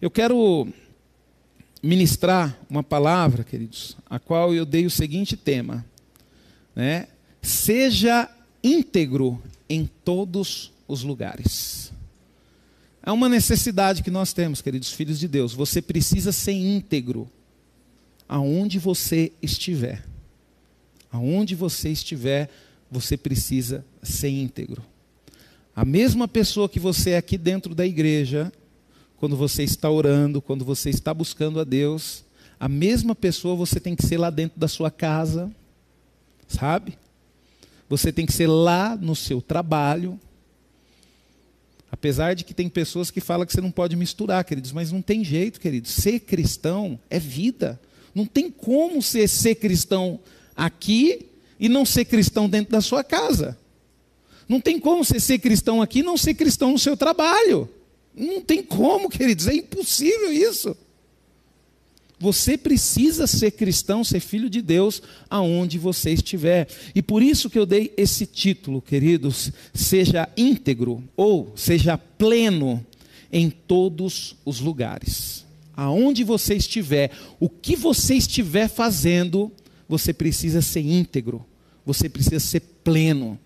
Eu quero ministrar uma palavra, queridos, a qual eu dei o seguinte tema, né? Seja íntegro em todos os lugares. Há uma necessidade que nós temos, queridos filhos de Deus. Você precisa ser íntegro aonde você estiver. Aonde você estiver, você precisa ser íntegro. A mesma pessoa que você é aqui dentro da igreja, quando você está orando, quando você está buscando a Deus, a mesma pessoa você tem que ser lá dentro da sua casa, sabe? Você tem que ser lá no seu trabalho. Apesar de que tem pessoas que falam que você não pode misturar, queridos, mas não tem jeito, queridos. Ser cristão é vida. Não tem como ser, ser cristão aqui e não ser cristão dentro da sua casa. Não tem como você ser cristão aqui e não ser cristão no seu trabalho. Não tem como, queridos, é impossível isso. Você precisa ser cristão, ser filho de Deus, aonde você estiver. E por isso que eu dei esse título, queridos, seja íntegro ou seja pleno em todos os lugares. Aonde você estiver, o que você estiver fazendo, você precisa ser íntegro, você precisa ser pleno.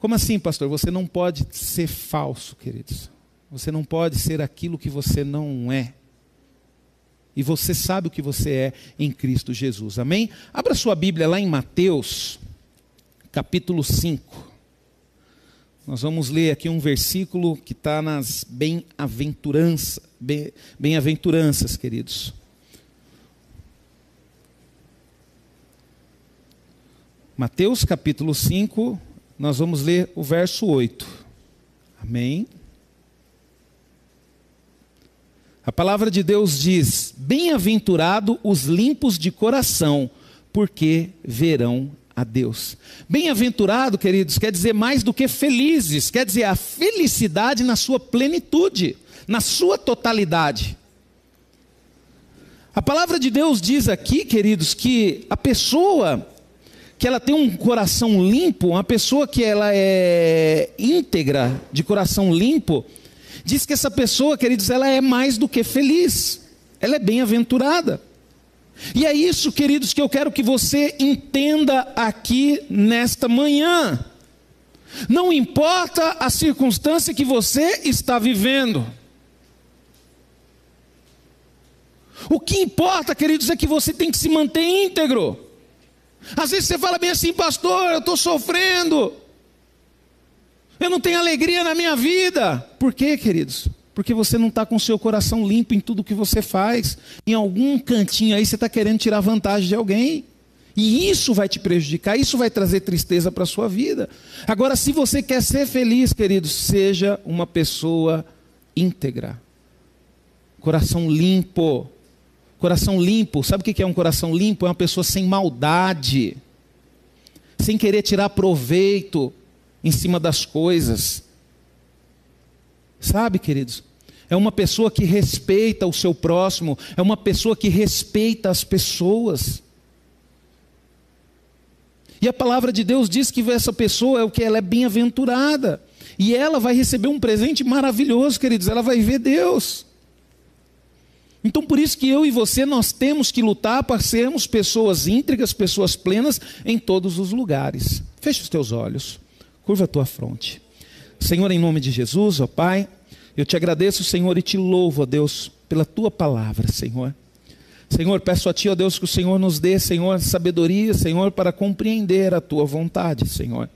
Como assim, pastor? Você não pode ser falso, queridos. Você não pode ser aquilo que você não é. E você sabe o que você é em Cristo Jesus. Amém? Abra sua Bíblia lá em Mateus, capítulo 5. Nós vamos ler aqui um versículo que está nas bem-aventuranças, bem-aventuranças, queridos. Mateus capítulo 5, nós vamos ler o verso 8. Amém? A palavra de Deus diz: Bem-aventurado os limpos de coração, porque verão a Deus. Bem-aventurado, queridos, quer dizer mais do que felizes, quer dizer a felicidade na sua plenitude, na sua totalidade. A palavra de Deus diz aqui, queridos, que a pessoa que ela tem um coração limpo, uma pessoa que ela é íntegra, de coração limpo, Diz que essa pessoa, queridos, ela é mais do que feliz, ela é bem-aventurada. E é isso, queridos, que eu quero que você entenda aqui nesta manhã. Não importa a circunstância que você está vivendo. O que importa, queridos, é que você tem que se manter íntegro. Às vezes você fala bem assim, pastor, eu estou sofrendo. Eu não tenho alegria na minha vida. Por quê, queridos? Porque você não está com o seu coração limpo em tudo que você faz. Em algum cantinho aí você está querendo tirar vantagem de alguém. E isso vai te prejudicar, isso vai trazer tristeza para a sua vida. Agora, se você quer ser feliz, queridos, seja uma pessoa íntegra. Coração limpo. Coração limpo, sabe o que é um coração limpo? É uma pessoa sem maldade, sem querer tirar proveito em cima das coisas. Sabe, queridos? É uma pessoa que respeita o seu próximo, é uma pessoa que respeita as pessoas. E a palavra de Deus diz que essa pessoa é o que ela é bem-aventurada. E ela vai receber um presente maravilhoso, queridos, ela vai ver Deus. Então por isso que eu e você nós temos que lutar para sermos pessoas íntegras, pessoas plenas em todos os lugares. Feche os teus olhos. Curva a tua fronte. Senhor, em nome de Jesus, ó Pai, eu te agradeço, Senhor, e te louvo, ó Deus, pela tua palavra, Senhor. Senhor, peço a Ti, ó Deus, que o Senhor nos dê, Senhor, sabedoria, Senhor, para compreender a Tua vontade, Senhor.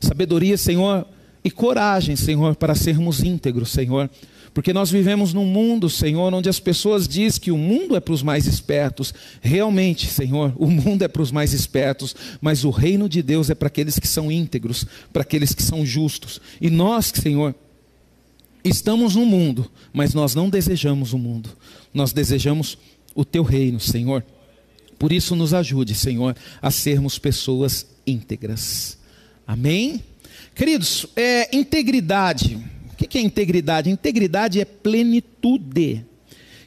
Sabedoria, Senhor, e coragem, Senhor, para sermos íntegros, Senhor. Porque nós vivemos num mundo, Senhor, onde as pessoas dizem que o mundo é para os mais espertos. Realmente, Senhor, o mundo é para os mais espertos, mas o reino de Deus é para aqueles que são íntegros, para aqueles que são justos. E nós, Senhor, estamos no mundo, mas nós não desejamos o mundo. Nós desejamos o teu reino, Senhor. Por isso nos ajude, Senhor, a sermos pessoas íntegras. Amém? Queridos, é, integridade o que é integridade? Integridade é plenitude.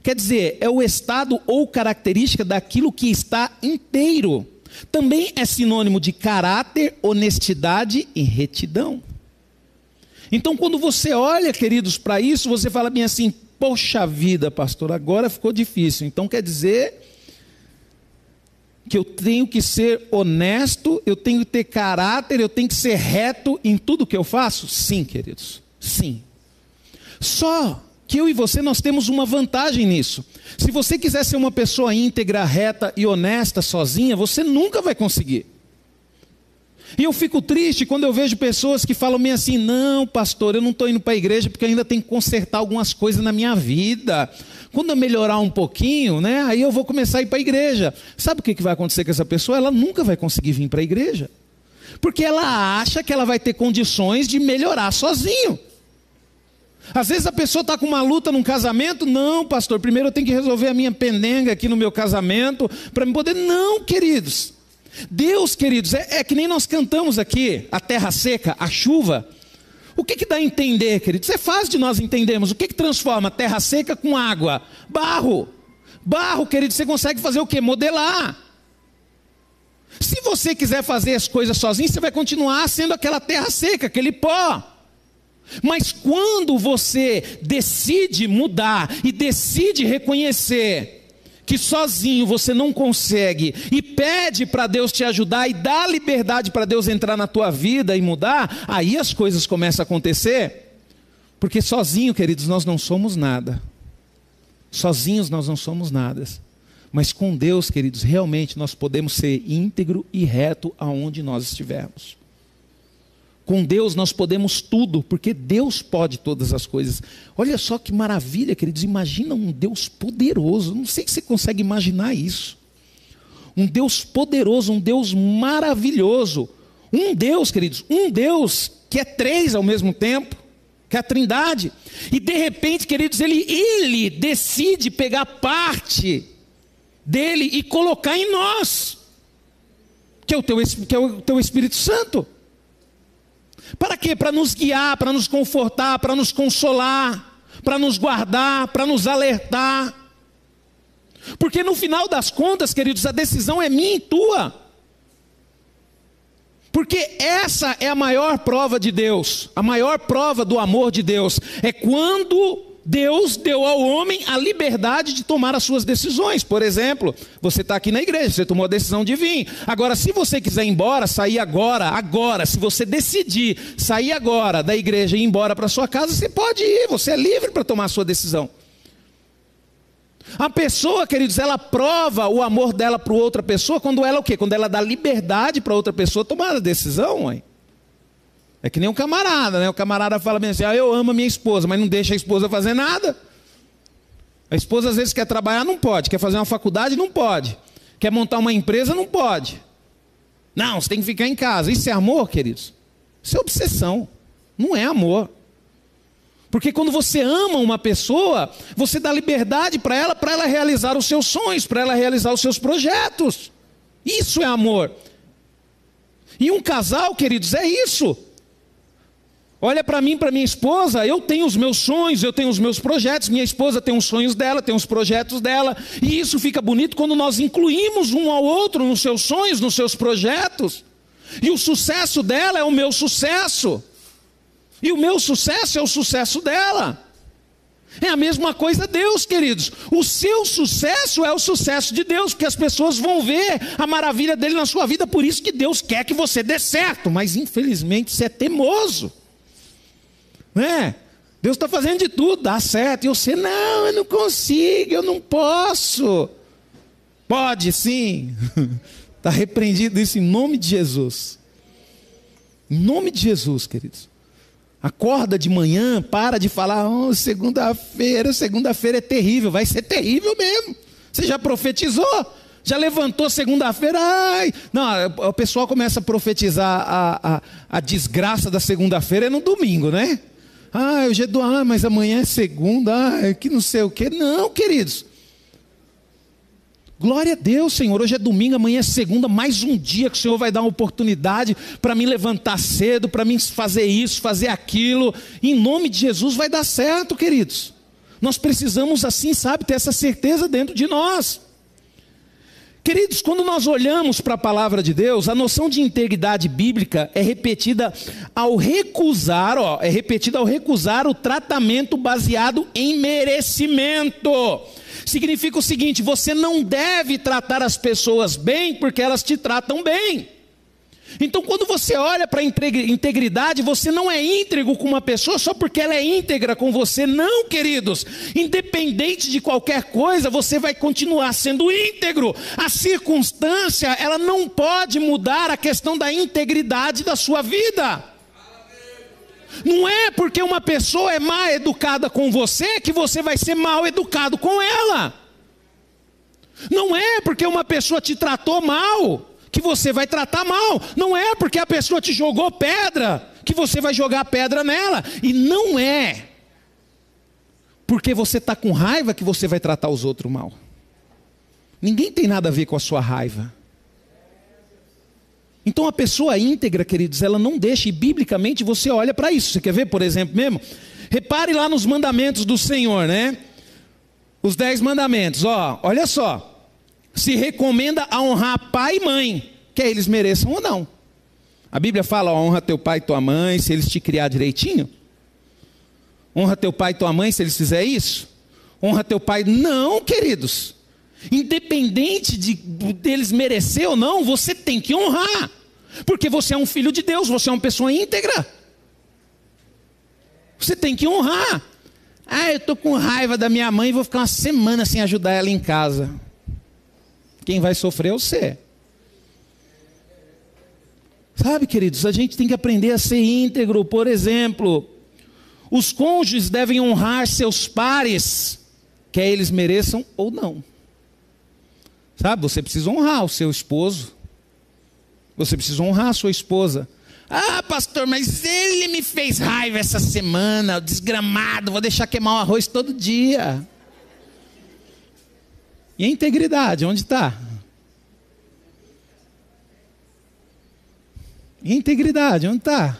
Quer dizer, é o estado ou característica daquilo que está inteiro. Também é sinônimo de caráter, honestidade e retidão. Então, quando você olha, queridos, para isso, você fala bem assim: Poxa vida, pastor, agora ficou difícil. Então quer dizer que eu tenho que ser honesto, eu tenho que ter caráter, eu tenho que ser reto em tudo que eu faço? Sim, queridos. Sim. Só que eu e você nós temos uma vantagem nisso. Se você quiser ser uma pessoa íntegra, reta e honesta sozinha, você nunca vai conseguir. E eu fico triste quando eu vejo pessoas que falam meio assim: não, pastor, eu não estou indo para a igreja porque ainda tenho que consertar algumas coisas na minha vida. Quando eu melhorar um pouquinho, né, aí eu vou começar a ir para a igreja. Sabe o que vai acontecer com essa pessoa? Ela nunca vai conseguir vir para a igreja. Porque ela acha que ela vai ter condições de melhorar sozinho. Às vezes a pessoa está com uma luta num casamento, não, pastor, primeiro eu tenho que resolver a minha pendenga aqui no meu casamento, para me poder. Não, queridos. Deus, queridos, é, é, que nem nós cantamos aqui, a terra seca, a chuva. O que, que dá a entender, queridos? É fácil de nós entendermos. O que, que transforma terra seca com água? Barro. Barro, querido, você consegue fazer o que? Modelar. Se você quiser fazer as coisas sozinho, você vai continuar sendo aquela terra seca, aquele pó. Mas quando você decide mudar e decide reconhecer que sozinho você não consegue e pede para Deus te ajudar e dá liberdade para Deus entrar na tua vida e mudar, aí as coisas começam a acontecer. Porque sozinho, queridos, nós não somos nada. Sozinhos nós não somos nada. Mas com Deus, queridos, realmente nós podemos ser íntegro e reto aonde nós estivermos. Com Deus nós podemos tudo, porque Deus pode todas as coisas. Olha só que maravilha, queridos. Imagina um Deus poderoso. Não sei se você consegue imaginar isso. Um Deus poderoso, um Deus maravilhoso. Um Deus, queridos, um Deus que é três ao mesmo tempo, que é a Trindade. E de repente, queridos, ele, ele decide pegar parte dele e colocar em nós, que é o teu, que é o teu Espírito Santo. Para quê? Para nos guiar, para nos confortar, para nos consolar, para nos guardar, para nos alertar. Porque no final das contas, queridos, a decisão é minha e tua. Porque essa é a maior prova de Deus, a maior prova do amor de Deus, é quando Deus deu ao homem a liberdade de tomar as suas decisões. Por exemplo, você está aqui na igreja, você tomou a decisão de vir. Agora, se você quiser ir embora, sair agora, agora, se você decidir sair agora da igreja e ir embora para sua casa, você pode ir, você é livre para tomar a sua decisão. A pessoa, queridos, ela prova o amor dela para outra pessoa quando ela o quê? Quando ela dá liberdade para outra pessoa tomar a decisão, mãe. É que nem um camarada, né? O camarada fala bem assim: ah, eu amo a minha esposa, mas não deixa a esposa fazer nada. A esposa às vezes quer trabalhar, não pode. Quer fazer uma faculdade, não pode. Quer montar uma empresa, não pode. Não, você tem que ficar em casa. Isso é amor, queridos? Isso é obsessão. Não é amor. Porque quando você ama uma pessoa, você dá liberdade para ela, para ela realizar os seus sonhos, para ela realizar os seus projetos. Isso é amor. E um casal, queridos, é isso. Olha para mim, para minha esposa, eu tenho os meus sonhos, eu tenho os meus projetos, minha esposa tem os sonhos dela, tem os projetos dela, e isso fica bonito quando nós incluímos um ao outro nos seus sonhos, nos seus projetos. E o sucesso dela é o meu sucesso, e o meu sucesso é o sucesso dela. É a mesma coisa Deus, queridos. O seu sucesso é o sucesso de Deus, porque as pessoas vão ver a maravilha dele na sua vida, por isso que Deus quer que você dê certo, mas infelizmente você é teimoso né? Deus está fazendo de tudo, dá certo. E você, não, eu não consigo, eu não posso. Pode sim. Está repreendido isso em nome de Jesus. Em nome de Jesus, queridos. Acorda de manhã, para de falar, oh, segunda-feira, segunda-feira é terrível, vai ser terrível mesmo. Você já profetizou? Já levantou segunda-feira? Ai, não, o pessoal começa a profetizar a, a, a desgraça da segunda-feira é no domingo, né? Ah, hoje é do, ah, mas amanhã é segunda, ah, que não sei o quê. Não, queridos. Glória a Deus, Senhor. Hoje é domingo, amanhã é segunda, mais um dia que o Senhor vai dar uma oportunidade para me levantar cedo, para mim fazer isso, fazer aquilo. Em nome de Jesus vai dar certo, queridos. Nós precisamos assim, sabe, ter essa certeza dentro de nós. Queridos, quando nós olhamos para a palavra de Deus, a noção de integridade bíblica é repetida ao recusar, ó, é repetida ao recusar o tratamento baseado em merecimento. Significa o seguinte: você não deve tratar as pessoas bem porque elas te tratam bem. Então, quando você olha para a integridade, você não é íntegro com uma pessoa só porque ela é íntegra com você, não, queridos. Independente de qualquer coisa, você vai continuar sendo íntegro. A circunstância, ela não pode mudar a questão da integridade da sua vida. Não é porque uma pessoa é mal educada com você que você vai ser mal educado com ela. Não é porque uma pessoa te tratou mal que você vai tratar mal. Não é porque a pessoa te jogou pedra que você vai jogar pedra nela. E não é porque você está com raiva que você vai tratar os outros mal. Ninguém tem nada a ver com a sua raiva. Então a pessoa íntegra, queridos, ela não deixa, e biblicamente você olha para isso. Você quer ver, por exemplo, mesmo? Repare lá nos mandamentos do Senhor, né? Os dez mandamentos, ó, olha só se recomenda a honrar pai e mãe, quer eles mereçam ou não. A Bíblia fala: ó, honra teu pai e tua mãe, se eles te criar direitinho. Honra teu pai e tua mãe se eles fizerem isso. Honra teu pai. Não, queridos. Independente de deles merecer ou não, você tem que honrar. Porque você é um filho de Deus, você é uma pessoa íntegra. Você tem que honrar. Ah, eu estou com raiva da minha mãe e vou ficar uma semana sem ajudar ela em casa. Quem vai sofrer é você. Sabe, queridos, a gente tem que aprender a ser íntegro. Por exemplo, os cônjuges devem honrar seus pares, quer eles mereçam ou não. Sabe, você precisa honrar o seu esposo. Você precisa honrar a sua esposa. Ah, pastor, mas ele me fez raiva essa semana, desgramado, vou deixar queimar o arroz todo dia. E a integridade, onde está? E a integridade, onde está?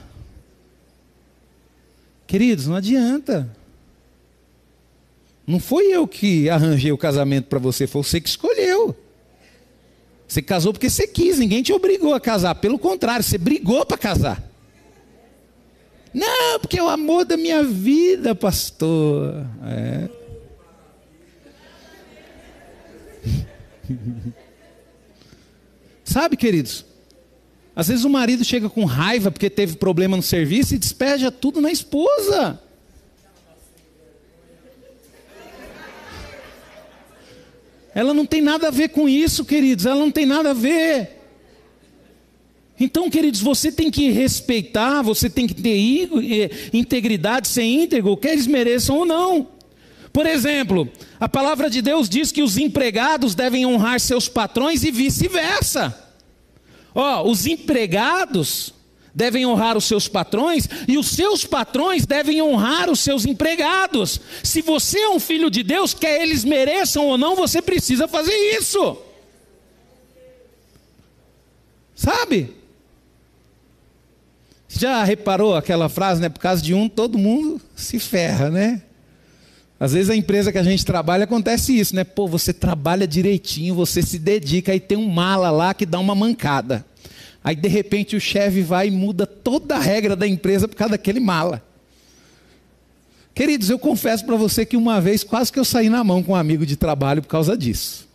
Queridos, não adianta. Não foi eu que arranjei o casamento para você, foi você que escolheu. Você casou porque você quis, ninguém te obrigou a casar. Pelo contrário, você brigou para casar. Não, porque é o amor da minha vida, pastor. É. Sabe, queridos? Às vezes o marido chega com raiva porque teve problema no serviço e despeja tudo na esposa. Ela não tem nada a ver com isso, queridos. Ela não tem nada a ver. Então, queridos, você tem que respeitar, você tem que ter eh, integridade, ser íntegro, quer eles mereçam ou não. Por exemplo, a palavra de Deus diz que os empregados devem honrar seus patrões e vice-versa. Ó, os empregados devem honrar os seus patrões e os seus patrões devem honrar os seus empregados. Se você é um filho de Deus, quer eles mereçam ou não, você precisa fazer isso. Sabe? Já reparou aquela frase, né? Por causa de um, todo mundo se ferra, né? Às vezes a empresa que a gente trabalha acontece isso, né? Pô, você trabalha direitinho, você se dedica, aí tem um mala lá que dá uma mancada. Aí de repente o chefe vai e muda toda a regra da empresa por causa daquele mala. Queridos, eu confesso para você que uma vez quase que eu saí na mão com um amigo de trabalho por causa disso.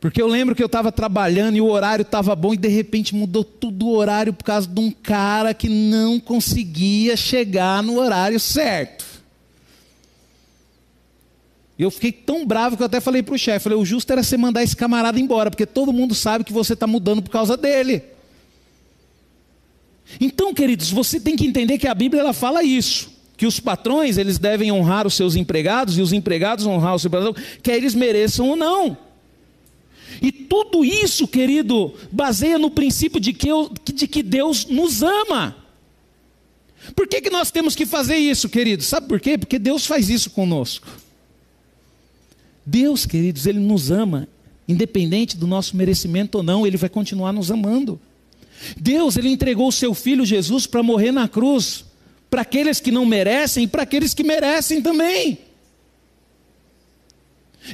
Porque eu lembro que eu estava trabalhando e o horário estava bom e de repente mudou tudo o horário por causa de um cara que não conseguia chegar no horário certo. Eu fiquei tão bravo que eu até falei para o chefe, falei, o justo era você mandar esse camarada embora, porque todo mundo sabe que você está mudando por causa dele. Então, queridos, você tem que entender que a Bíblia ela fala isso, que os patrões eles devem honrar os seus empregados e os empregados honrar os seus empregados, quer eles mereçam ou não. E tudo isso, querido, baseia no princípio de que, eu, de que Deus nos ama. Por que, que nós temos que fazer isso, querido? Sabe por quê? Porque Deus faz isso conosco. Deus, queridos, Ele nos ama, independente do nosso merecimento ou não, Ele vai continuar nos amando. Deus, Ele entregou o seu Filho Jesus para morrer na cruz, para aqueles que não merecem e para aqueles que merecem também.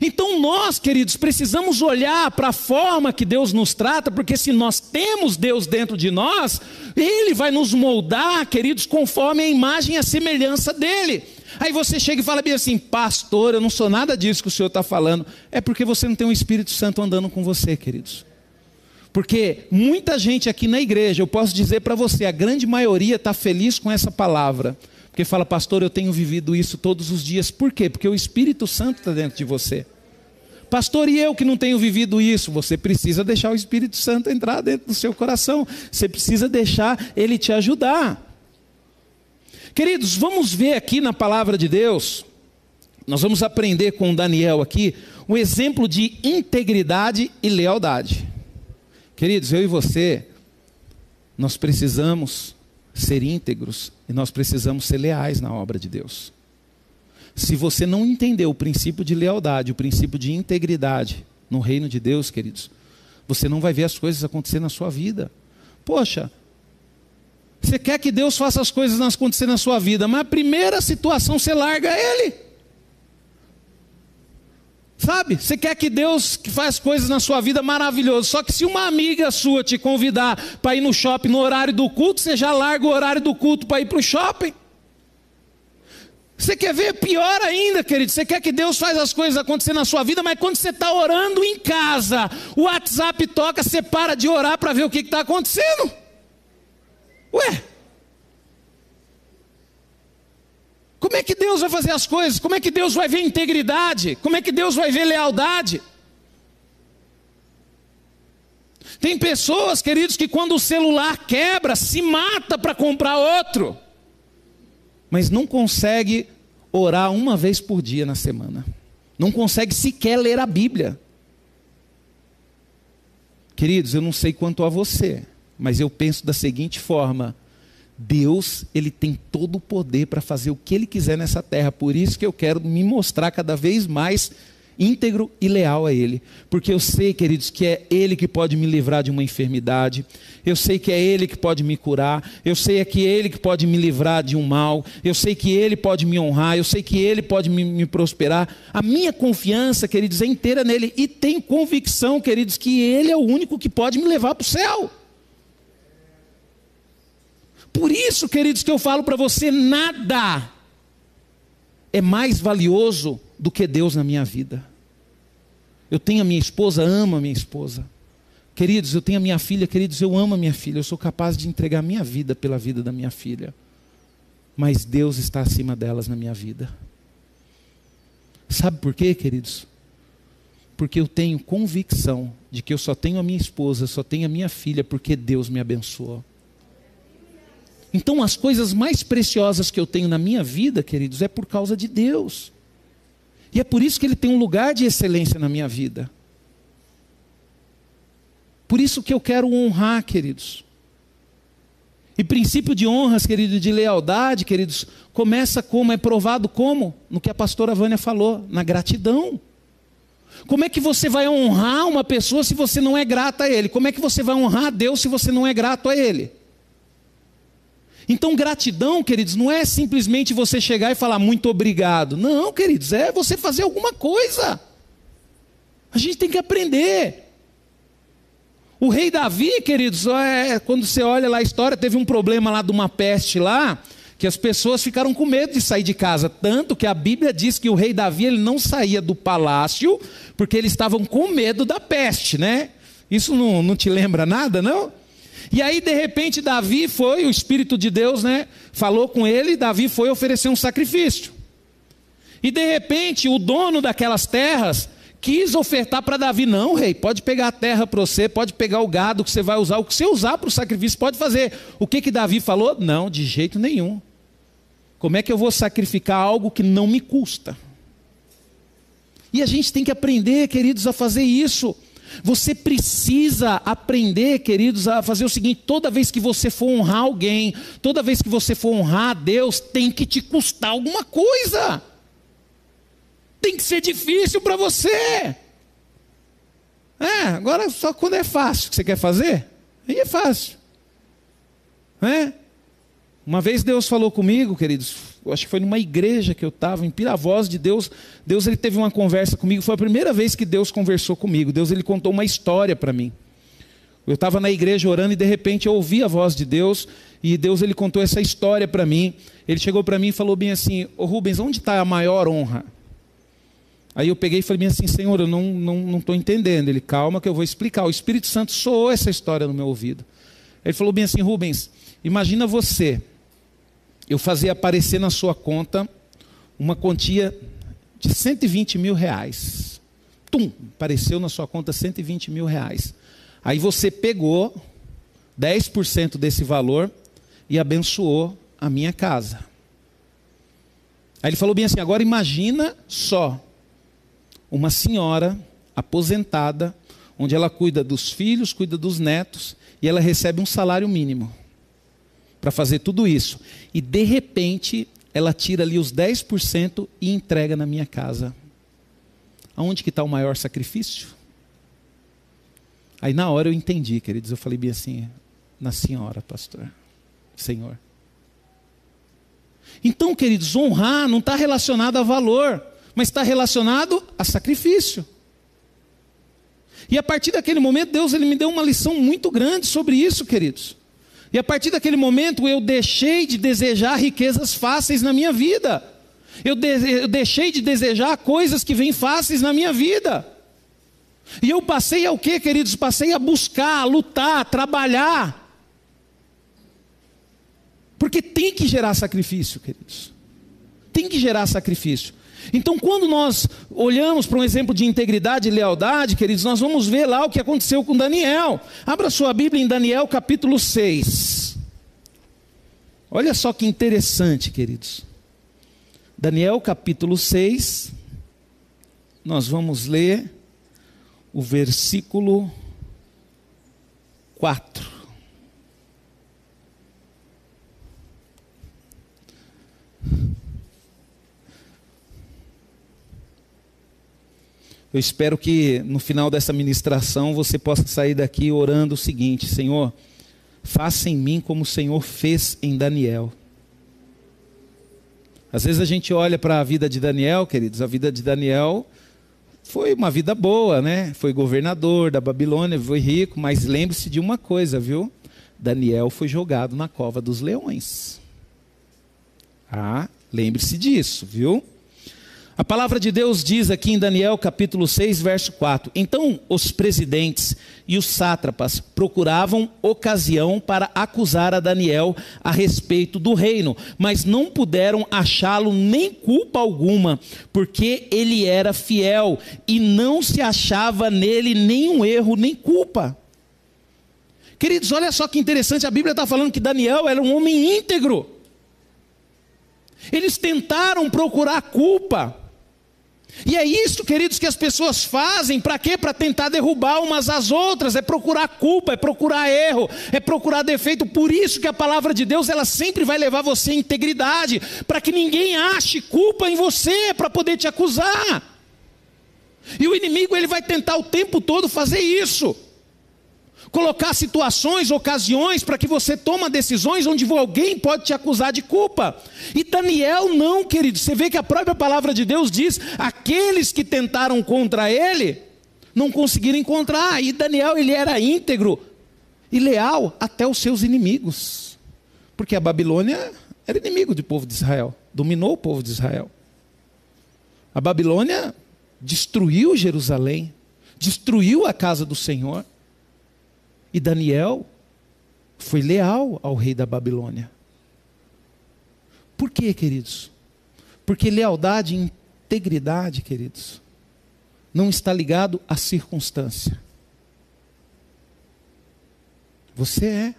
Então nós, queridos, precisamos olhar para a forma que Deus nos trata, porque se nós temos Deus dentro de nós, Ele vai nos moldar, queridos, conforme a imagem e a semelhança dEle. Aí você chega e fala bem assim, pastor, eu não sou nada disso que o senhor está falando. É porque você não tem o um Espírito Santo andando com você, queridos. Porque muita gente aqui na igreja, eu posso dizer para você, a grande maioria está feliz com essa palavra. Porque fala, pastor, eu tenho vivido isso todos os dias. Por quê? Porque o Espírito Santo está dentro de você. Pastor, e eu que não tenho vivido isso? Você precisa deixar o Espírito Santo entrar dentro do seu coração. Você precisa deixar ele te ajudar. Queridos, vamos ver aqui na palavra de Deus. Nós vamos aprender com Daniel aqui um exemplo de integridade e lealdade. Queridos, eu e você, nós precisamos ser íntegros e nós precisamos ser leais na obra de Deus. Se você não entender o princípio de lealdade, o princípio de integridade no reino de Deus, queridos, você não vai ver as coisas acontecer na sua vida. Poxa, você quer que Deus faça as coisas acontecer na sua vida, mas a primeira situação você larga Ele. Sabe? Você quer que Deus que faz coisas na sua vida maravilhoso. Só que se uma amiga sua te convidar para ir no shopping no horário do culto, você já larga o horário do culto para ir para o shopping. Você quer ver pior ainda, querido? Você quer que Deus faz as coisas acontecer na sua vida, mas quando você está orando em casa, o WhatsApp toca, você para de orar para ver o que está acontecendo. Ué, Como é que Deus vai fazer as coisas? Como é que Deus vai ver integridade? Como é que Deus vai ver lealdade? Tem pessoas, queridos, que quando o celular quebra, se mata para comprar outro, mas não consegue orar uma vez por dia na semana, não consegue sequer ler a Bíblia. Queridos, eu não sei quanto a você, mas eu penso da seguinte forma: Deus, ele tem todo o poder para fazer o que ele quiser nessa terra. Por isso que eu quero me mostrar cada vez mais íntegro e leal a ele, porque eu sei, queridos, que é ele que pode me livrar de uma enfermidade. Eu sei que é ele que pode me curar. Eu sei que é ele que pode me livrar de um mal. Eu sei que ele pode me honrar. Eu sei que ele pode me, me prosperar. A minha confiança, queridos, é inteira nele e tenho convicção, queridos, que ele é o único que pode me levar para o céu. Por isso, queridos, que eu falo para você: nada é mais valioso do que Deus na minha vida. Eu tenho a minha esposa, amo a minha esposa. Queridos, eu tenho a minha filha, queridos, eu amo a minha filha. Eu sou capaz de entregar minha vida pela vida da minha filha. Mas Deus está acima delas na minha vida. Sabe por quê, queridos? Porque eu tenho convicção de que eu só tenho a minha esposa, só tenho a minha filha, porque Deus me abençoou. Então, as coisas mais preciosas que eu tenho na minha vida, queridos, é por causa de Deus. E é por isso que Ele tem um lugar de excelência na minha vida. Por isso que eu quero honrar, queridos. E princípio de honras, querido, de lealdade, queridos, começa como? É provado como? No que a pastora Vânia falou, na gratidão. Como é que você vai honrar uma pessoa se você não é grato a Ele? Como é que você vai honrar a Deus se você não é grato a Ele? Então, gratidão, queridos, não é simplesmente você chegar e falar muito obrigado. Não, queridos, é você fazer alguma coisa. A gente tem que aprender. O rei Davi, queridos, é, quando você olha lá a história, teve um problema lá de uma peste lá, que as pessoas ficaram com medo de sair de casa, tanto que a Bíblia diz que o rei Davi ele não saía do palácio, porque eles estavam com medo da peste, né? Isso não, não te lembra nada, não? E aí, de repente, Davi foi, o Espírito de Deus, né? Falou com ele, Davi foi oferecer um sacrifício. E de repente, o dono daquelas terras quis ofertar para Davi: não, rei, pode pegar a terra para você, pode pegar o gado que você vai usar, o que você usar para o sacrifício, pode fazer. O que que Davi falou? Não, de jeito nenhum. Como é que eu vou sacrificar algo que não me custa? E a gente tem que aprender, queridos, a fazer isso. Você precisa aprender, queridos, a fazer o seguinte: toda vez que você for honrar alguém, toda vez que você for honrar a Deus, tem que te custar alguma coisa. Tem que ser difícil para você. É, agora só quando é fácil que você quer fazer, aí é fácil. É? Uma vez Deus falou comigo, queridos, acho que foi numa igreja que eu estava, em Piravoz de Deus. Deus ele teve uma conversa comigo, foi a primeira vez que Deus conversou comigo. Deus ele contou uma história para mim. Eu estava na igreja orando e de repente eu ouvi a voz de Deus e Deus ele contou essa história para mim. Ele chegou para mim e falou bem assim: Ô Rubens, onde está a maior honra? Aí eu peguei e falei bem assim: Senhor, eu não estou não, não entendendo. Ele, calma que eu vou explicar. O Espírito Santo soou essa história no meu ouvido. Ele falou bem assim: Rubens, imagina você, eu fazer aparecer na sua conta uma quantia de 120 mil reais. Tum, apareceu na sua conta 120 mil reais. Aí você pegou 10% desse valor e abençoou a minha casa. Aí ele falou bem assim: agora imagina só uma senhora aposentada, onde ela cuida dos filhos, cuida dos netos, e ela recebe um salário mínimo para fazer tudo isso. E de repente, ela tira ali os 10% e entrega na minha casa. Aonde que está o maior sacrifício? Aí na hora eu entendi, queridos, eu falei bem assim, na senhora, pastor, Senhor. Então, queridos, honrar não está relacionado a valor, mas está relacionado a sacrifício. E a partir daquele momento, Deus ele me deu uma lição muito grande sobre isso, queridos. E a partir daquele momento, eu deixei de desejar riquezas fáceis na minha vida. Eu, de, eu deixei de desejar coisas que vêm fáceis na minha vida. E eu passei a o que, queridos? Passei a buscar, a lutar, a trabalhar. Porque tem que gerar sacrifício, queridos. Tem que gerar sacrifício. Então, quando nós olhamos para um exemplo de integridade e lealdade, queridos, nós vamos ver lá o que aconteceu com Daniel. Abra sua Bíblia em Daniel capítulo 6. Olha só que interessante, queridos. Daniel capítulo 6. Nós vamos ler o versículo 4. Eu espero que no final dessa ministração você possa sair daqui orando o seguinte: Senhor, faça em mim como o Senhor fez em Daniel. Às vezes a gente olha para a vida de Daniel, queridos, a vida de Daniel foi uma vida boa, né? Foi governador da Babilônia, foi rico, mas lembre-se de uma coisa, viu? Daniel foi jogado na cova dos leões. Ah, lembre-se disso, viu? A palavra de Deus diz aqui em Daniel capítulo 6, verso 4: Então os presidentes e os sátrapas procuravam ocasião para acusar a Daniel a respeito do reino, mas não puderam achá-lo nem culpa alguma, porque ele era fiel e não se achava nele nenhum erro nem culpa. Queridos, olha só que interessante, a Bíblia está falando que Daniel era um homem íntegro. Eles tentaram procurar culpa, e é isso, queridos, que as pessoas fazem, para quê? Para tentar derrubar umas às outras, é procurar culpa, é procurar erro, é procurar defeito. Por isso que a palavra de Deus, ela sempre vai levar você à integridade, para que ninguém ache culpa em você, para poder te acusar. E o inimigo, ele vai tentar o tempo todo fazer isso colocar situações, ocasiões para que você tome decisões onde alguém pode te acusar de culpa. E Daniel não, querido. Você vê que a própria palavra de Deus diz: aqueles que tentaram contra ele não conseguiram encontrar. E Daniel ele era íntegro e leal até os seus inimigos, porque a Babilônia era inimigo do povo de Israel, dominou o povo de Israel. A Babilônia destruiu Jerusalém, destruiu a casa do Senhor. E Daniel foi leal ao rei da Babilônia. Por quê, queridos? Porque lealdade e integridade, queridos, não está ligado à circunstância. Você é.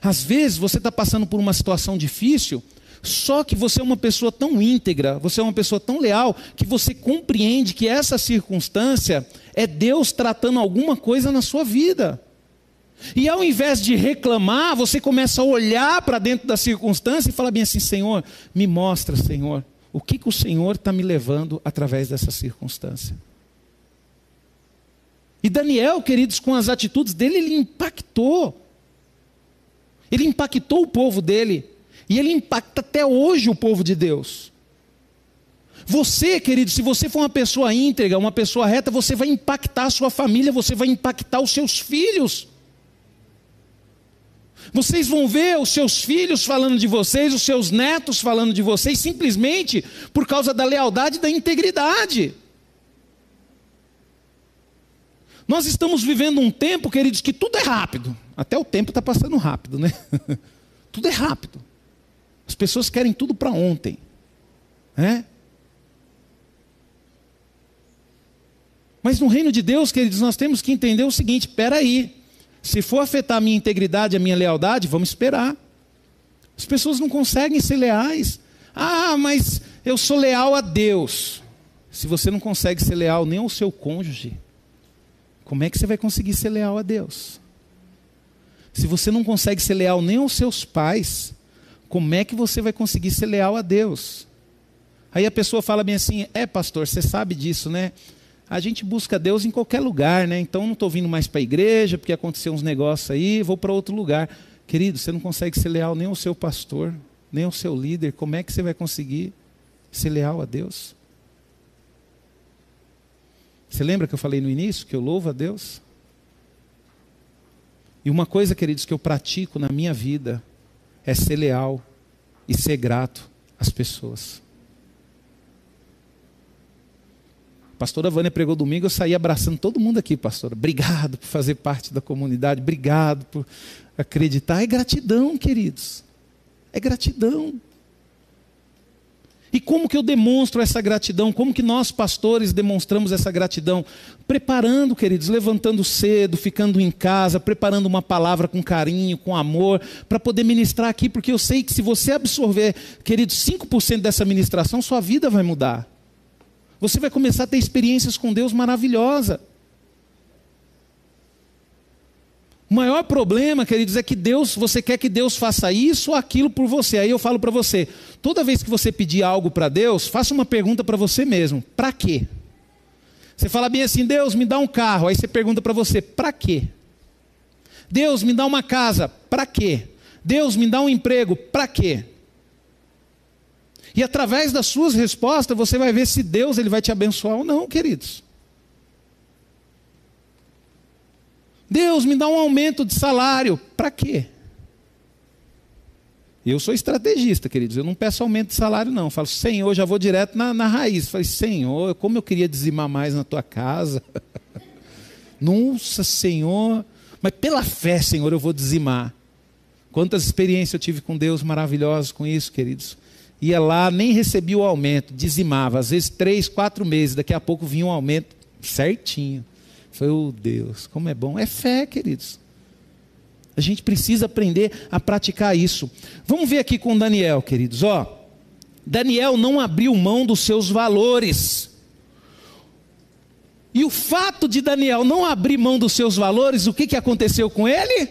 Às vezes você está passando por uma situação difícil, só que você é uma pessoa tão íntegra, você é uma pessoa tão leal, que você compreende que essa circunstância é Deus tratando alguma coisa na sua vida. E ao invés de reclamar, você começa a olhar para dentro da circunstância e falar bem assim: Senhor, me mostra, Senhor, o que, que o Senhor está me levando através dessa circunstância. E Daniel, queridos, com as atitudes dele, ele impactou. Ele impactou o povo dele. E ele impacta até hoje o povo de Deus. Você, querido, se você for uma pessoa íntegra, uma pessoa reta, você vai impactar a sua família, você vai impactar os seus filhos. Vocês vão ver os seus filhos falando de vocês, os seus netos falando de vocês, simplesmente por causa da lealdade e da integridade. Nós estamos vivendo um tempo, queridos, que tudo é rápido. Até o tempo está passando rápido, né? tudo é rápido. As pessoas querem tudo para ontem. Né? Mas no reino de Deus, queridos, nós temos que entender o seguinte: espera aí. Se for afetar a minha integridade, a minha lealdade, vamos esperar. As pessoas não conseguem ser leais. Ah, mas eu sou leal a Deus. Se você não consegue ser leal nem ao seu cônjuge, como é que você vai conseguir ser leal a Deus? Se você não consegue ser leal nem aos seus pais, como é que você vai conseguir ser leal a Deus? Aí a pessoa fala bem assim: é, pastor, você sabe disso, né? A gente busca Deus em qualquer lugar, né? Então não estou vindo mais para a igreja porque aconteceu uns negócios aí, vou para outro lugar. Querido, você não consegue ser leal nem ao seu pastor, nem ao seu líder. Como é que você vai conseguir ser leal a Deus? Você lembra que eu falei no início que eu louvo a Deus? E uma coisa, queridos, que eu pratico na minha vida é ser leal e ser grato às pessoas. Pastora Vânia pregou domingo, eu saí abraçando todo mundo aqui, pastora. Obrigado por fazer parte da comunidade, obrigado por acreditar. É gratidão, queridos. É gratidão. E como que eu demonstro essa gratidão? Como que nós, pastores, demonstramos essa gratidão? Preparando, queridos, levantando cedo, ficando em casa, preparando uma palavra com carinho, com amor, para poder ministrar aqui, porque eu sei que se você absorver, queridos, 5% dessa ministração, sua vida vai mudar. Você vai começar a ter experiências com Deus maravilhosa. O maior problema, queridos, é que Deus, você quer que Deus faça isso ou aquilo por você. Aí eu falo para você, toda vez que você pedir algo para Deus, faça uma pergunta para você mesmo: para quê? Você fala bem assim: Deus, me dá um carro. Aí você pergunta para você: para quê? Deus, me dá uma casa. Para quê? Deus, me dá um emprego. Para quê? E através das suas respostas você vai ver se Deus ele vai te abençoar ou não, queridos. Deus me dá um aumento de salário, para quê? Eu sou estrategista, queridos. Eu não peço aumento de salário, não. Eu falo, Senhor, já vou direto na, na raiz. Eu falo, Senhor, como eu queria dizimar mais na tua casa. Nossa, Senhor. Mas pela fé, Senhor, eu vou dizimar. Quantas experiências eu tive com Deus maravilhosas com isso, queridos ia lá, nem recebia o aumento, dizimava, às vezes três, quatro meses, daqui a pouco vinha um aumento certinho. Foi, oh Deus, como é bom. É fé, queridos. A gente precisa aprender a praticar isso. Vamos ver aqui com Daniel, queridos. Ó, Daniel não abriu mão dos seus valores. E o fato de Daniel não abrir mão dos seus valores, o que, que aconteceu com ele?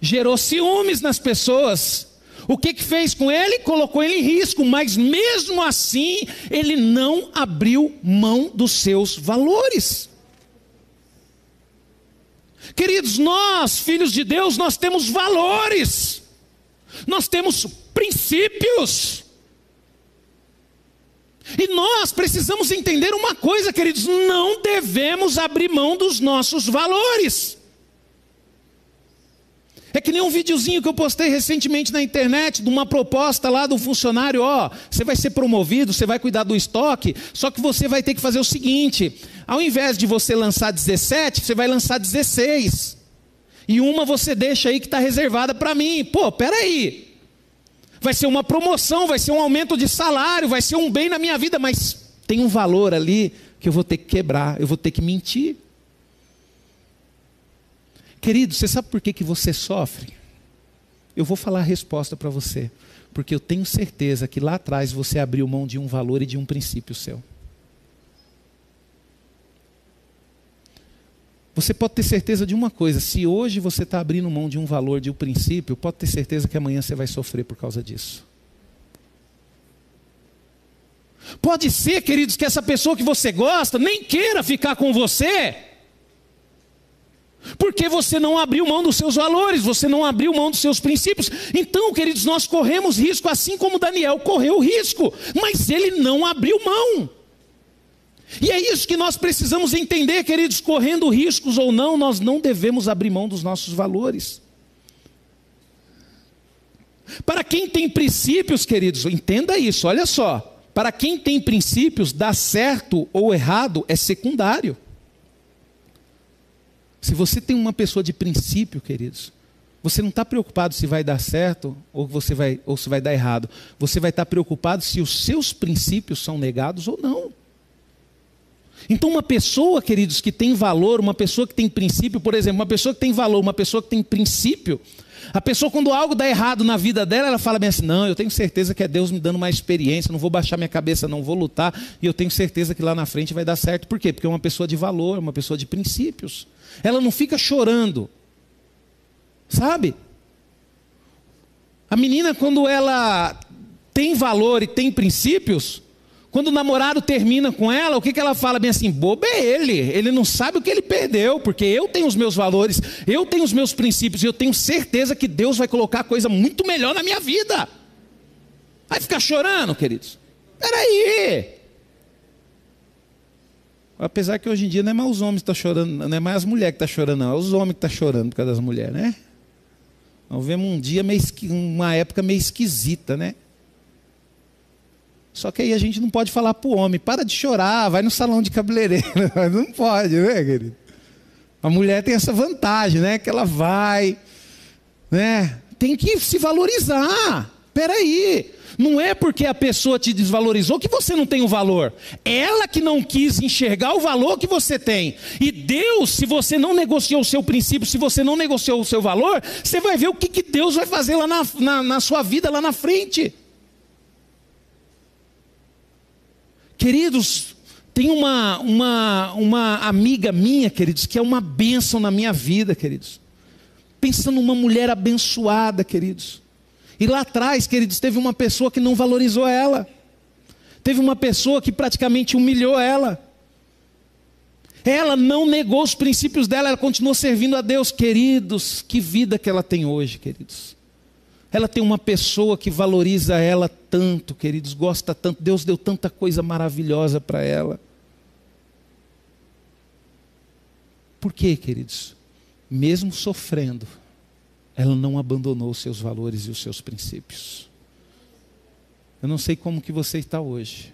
Gerou ciúmes nas pessoas. O que, que fez com ele? Colocou ele em risco, mas mesmo assim, ele não abriu mão dos seus valores. Queridos, nós, filhos de Deus, nós temos valores, nós temos princípios. E nós precisamos entender uma coisa, queridos: não devemos abrir mão dos nossos valores. É que nem um videozinho que eu postei recentemente na internet de uma proposta lá do funcionário, ó, você vai ser promovido, você vai cuidar do estoque, só que você vai ter que fazer o seguinte, ao invés de você lançar 17, você vai lançar 16. E uma você deixa aí que está reservada para mim. Pô, peraí. Vai ser uma promoção, vai ser um aumento de salário, vai ser um bem na minha vida, mas tem um valor ali que eu vou ter que quebrar, eu vou ter que mentir. Querido, você sabe por que, que você sofre? Eu vou falar a resposta para você. Porque eu tenho certeza que lá atrás você abriu mão de um valor e de um princípio seu. Você pode ter certeza de uma coisa: se hoje você está abrindo mão de um valor, de um princípio, pode ter certeza que amanhã você vai sofrer por causa disso. Pode ser, queridos, que essa pessoa que você gosta nem queira ficar com você. Porque você não abriu mão dos seus valores, você não abriu mão dos seus princípios. Então, queridos, nós corremos risco, assim como Daniel correu risco, mas ele não abriu mão. E é isso que nós precisamos entender, queridos, correndo riscos ou não, nós não devemos abrir mão dos nossos valores. Para quem tem princípios, queridos, entenda isso, olha só. Para quem tem princípios, dar certo ou errado é secundário. Se você tem uma pessoa de princípio, queridos, você não está preocupado se vai dar certo ou, você vai, ou se vai dar errado. Você vai estar tá preocupado se os seus princípios são negados ou não. Então, uma pessoa, queridos, que tem valor, uma pessoa que tem princípio, por exemplo, uma pessoa que tem valor, uma pessoa que tem princípio, a pessoa, quando algo dá errado na vida dela, ela fala bem assim: não, eu tenho certeza que é Deus me dando mais experiência, não vou baixar minha cabeça, não vou lutar, e eu tenho certeza que lá na frente vai dar certo. Por quê? Porque é uma pessoa de valor, uma pessoa de princípios. Ela não fica chorando, sabe? A menina, quando ela tem valor e tem princípios, quando o namorado termina com ela, o que, que ela fala? Bem assim, bobo é ele, ele não sabe o que ele perdeu, porque eu tenho os meus valores, eu tenho os meus princípios, e eu tenho certeza que Deus vai colocar coisa muito melhor na minha vida. Vai ficar chorando, queridos? Peraí. Apesar que hoje em dia não é mais os homens que estão chorando, não é mais as mulheres que estão chorando, não, é os homens que estão chorando por causa das mulheres, né? Nós vemos um dia, meio, uma época meio esquisita, né? Só que aí a gente não pode falar para o homem, para de chorar, vai no salão de cabeleireiro. Não pode, né, querido? A mulher tem essa vantagem, né? Que ela vai, né? Tem que se valorizar. Peraí. Não é porque a pessoa te desvalorizou que você não tem o valor. Ela que não quis enxergar o valor que você tem. E Deus, se você não negociou o seu princípio, se você não negociou o seu valor, você vai ver o que, que Deus vai fazer lá na, na, na sua vida, lá na frente. Queridos, tem uma, uma, uma amiga minha, queridos, que é uma bênção na minha vida, queridos. Pensa numa mulher abençoada, queridos. E lá atrás, queridos, teve uma pessoa que não valorizou ela. Teve uma pessoa que praticamente humilhou ela. Ela não negou os princípios dela, ela continuou servindo a Deus, queridos. Que vida que ela tem hoje, queridos. Ela tem uma pessoa que valoriza ela tanto, queridos, gosta tanto. Deus deu tanta coisa maravilhosa para ela. Por quê, queridos? Mesmo sofrendo, ela não abandonou os seus valores e os seus princípios. Eu não sei como que você está hoje.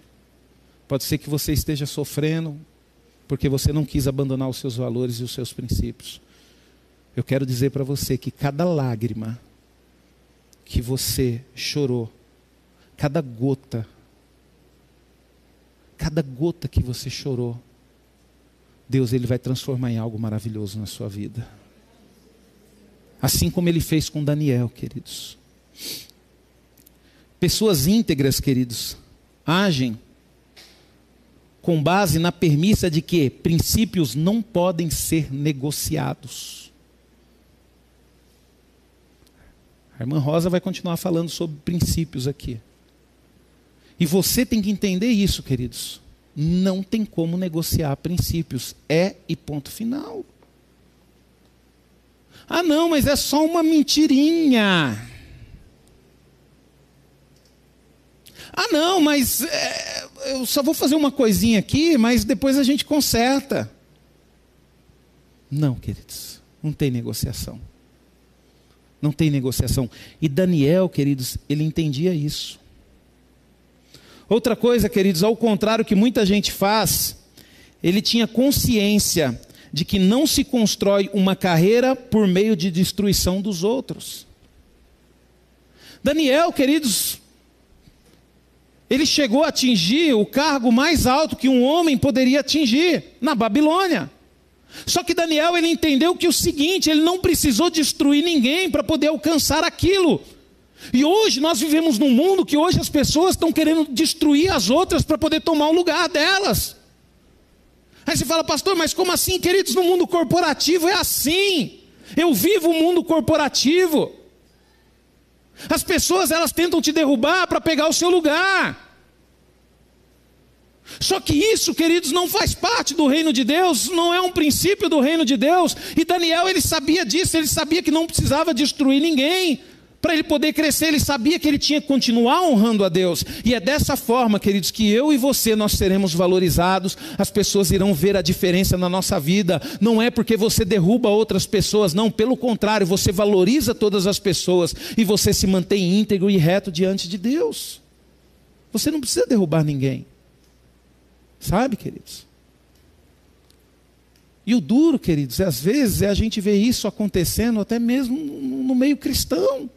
Pode ser que você esteja sofrendo porque você não quis abandonar os seus valores e os seus princípios. Eu quero dizer para você que cada lágrima que você chorou, cada gota, cada gota que você chorou, Deus ele vai transformar em algo maravilhoso na sua vida. Assim como ele fez com Daniel, queridos. Pessoas íntegras, queridos, agem com base na premissa de que princípios não podem ser negociados. A irmã Rosa vai continuar falando sobre princípios aqui. E você tem que entender isso, queridos. Não tem como negociar princípios. É e ponto final. Ah, não, mas é só uma mentirinha. Ah, não, mas é, eu só vou fazer uma coisinha aqui, mas depois a gente conserta. Não, queridos, não tem negociação. Não tem negociação. E Daniel, queridos, ele entendia isso. Outra coisa, queridos, ao contrário que muita gente faz, ele tinha consciência de que não se constrói uma carreira por meio de destruição dos outros. Daniel, queridos, ele chegou a atingir o cargo mais alto que um homem poderia atingir na Babilônia. Só que Daniel ele entendeu que o seguinte, ele não precisou destruir ninguém para poder alcançar aquilo. E hoje nós vivemos num mundo que hoje as pessoas estão querendo destruir as outras para poder tomar o lugar delas. Aí você fala, pastor, mas como assim, queridos? No mundo corporativo é assim. Eu vivo o mundo corporativo. As pessoas elas tentam te derrubar para pegar o seu lugar. Só que isso, queridos, não faz parte do reino de Deus, não é um princípio do reino de Deus. E Daniel, ele sabia disso, ele sabia que não precisava destruir ninguém para ele poder crescer, ele sabia que ele tinha que continuar honrando a Deus. E é dessa forma, queridos, que eu e você nós seremos valorizados, as pessoas irão ver a diferença na nossa vida. Não é porque você derruba outras pessoas, não, pelo contrário, você valoriza todas as pessoas e você se mantém íntegro e reto diante de Deus. Você não precisa derrubar ninguém. Sabe, queridos? E o duro, queridos, às vezes é a gente ver isso acontecendo até mesmo no meio cristão.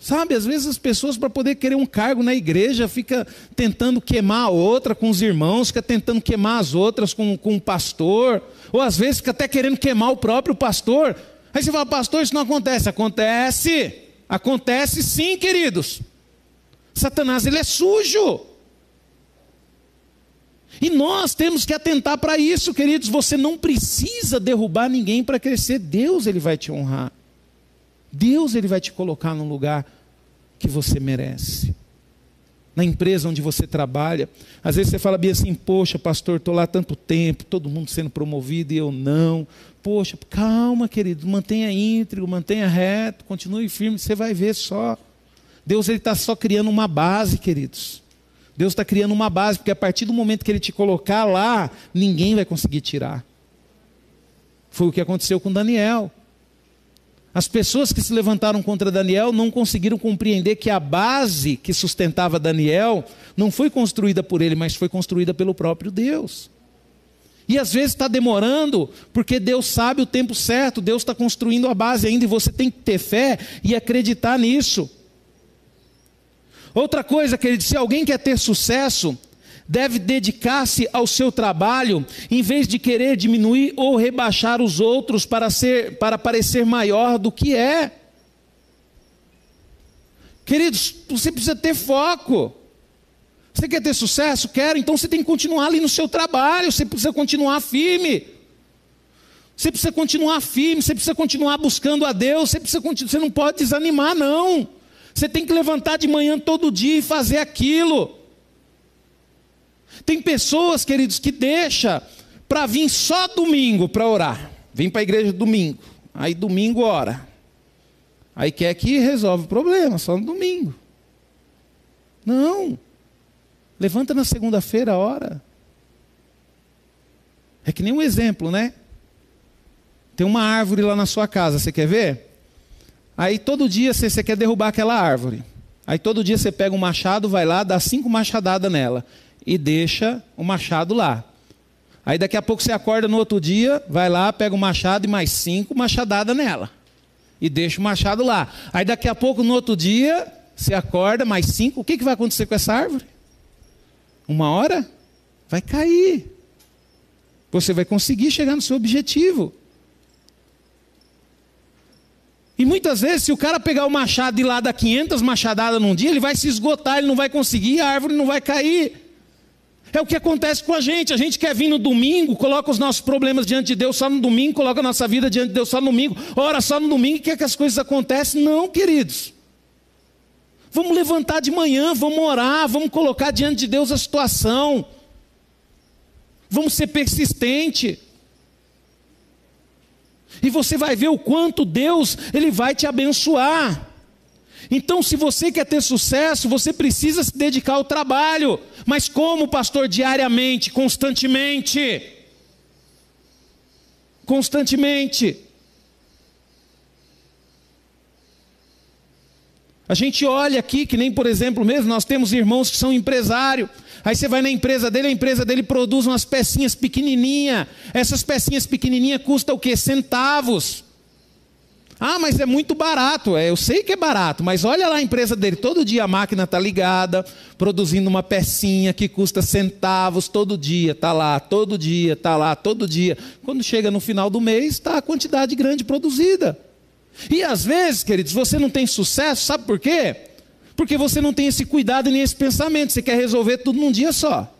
Sabe, às vezes as pessoas, para poder querer um cargo na igreja, fica tentando queimar a outra com os irmãos, fica tentando queimar as outras com, com o pastor, ou às vezes fica até querendo queimar o próprio pastor. Aí você fala, pastor, isso não acontece. Acontece, acontece sim, queridos. Satanás, ele é sujo. E nós temos que atentar para isso, queridos. Você não precisa derrubar ninguém para crescer. Deus ele vai te honrar. Deus ele vai te colocar num lugar que você merece. Na empresa onde você trabalha, às vezes você fala bem assim: "Poxa, pastor, estou lá tanto tempo, todo mundo sendo promovido e eu não". Poxa, calma, querido, mantenha íntegro, mantenha reto, continue firme, você vai ver só. Deus está só criando uma base, queridos. Deus está criando uma base, porque a partir do momento que Ele te colocar lá, ninguém vai conseguir tirar. Foi o que aconteceu com Daniel. As pessoas que se levantaram contra Daniel não conseguiram compreender que a base que sustentava Daniel não foi construída por ele, mas foi construída pelo próprio Deus. E às vezes está demorando, porque Deus sabe o tempo certo, Deus está construindo a base ainda, e você tem que ter fé e acreditar nisso. Outra coisa, querido, se alguém quer ter sucesso, deve dedicar-se ao seu trabalho, em vez de querer diminuir ou rebaixar os outros para, ser, para parecer maior do que é. Queridos, você precisa ter foco. Você quer ter sucesso? Quero, então você tem que continuar ali no seu trabalho, você precisa continuar firme. Você precisa continuar firme, você precisa continuar buscando a Deus, você, precisa, você não pode desanimar, não. Você tem que levantar de manhã todo dia e fazer aquilo. Tem pessoas, queridos, que deixa para vir só domingo para orar. Vem para a igreja domingo. Aí domingo ora. Aí quer que resolve o problema, só no domingo. Não. Levanta na segunda-feira, ora. É que nem um exemplo, né? Tem uma árvore lá na sua casa, você quer ver? Aí todo dia você, você quer derrubar aquela árvore. Aí todo dia você pega um machado, vai lá, dá cinco machadadas nela e deixa o machado lá. Aí daqui a pouco você acorda no outro dia, vai lá, pega o machado e mais cinco machadadas nela. E deixa o machado lá. Aí daqui a pouco no outro dia, você acorda, mais cinco. O que, que vai acontecer com essa árvore? Uma hora vai cair. Você vai conseguir chegar no seu objetivo. E muitas vezes, se o cara pegar o machado e lá dar 500 machadadas num dia, ele vai se esgotar, ele não vai conseguir, a árvore não vai cair. É o que acontece com a gente. A gente quer vir no domingo, coloca os nossos problemas diante de Deus só no domingo, coloca a nossa vida diante de Deus só no domingo, ora só no domingo e quer que as coisas acontecem. Não, queridos. Vamos levantar de manhã, vamos orar, vamos colocar diante de Deus a situação. Vamos ser persistente. E você vai ver o quanto Deus ele vai te abençoar. Então, se você quer ter sucesso, você precisa se dedicar ao trabalho. Mas como, pastor? Diariamente, constantemente. Constantemente. A gente olha aqui, que nem por exemplo mesmo, nós temos irmãos que são empresários. Aí você vai na empresa dele, a empresa dele produz umas pecinhas pequenininha. Essas pecinhas pequenininha custam o quê? Centavos. Ah, mas é muito barato. É, eu sei que é barato, mas olha lá a empresa dele. Todo dia a máquina está ligada, produzindo uma pecinha que custa centavos todo dia. Está lá, todo dia, está lá, todo dia. Quando chega no final do mês, está a quantidade grande produzida. E às vezes, queridos, você não tem sucesso, sabe por quê? Porque você não tem esse cuidado nem esse pensamento, você quer resolver tudo num dia só.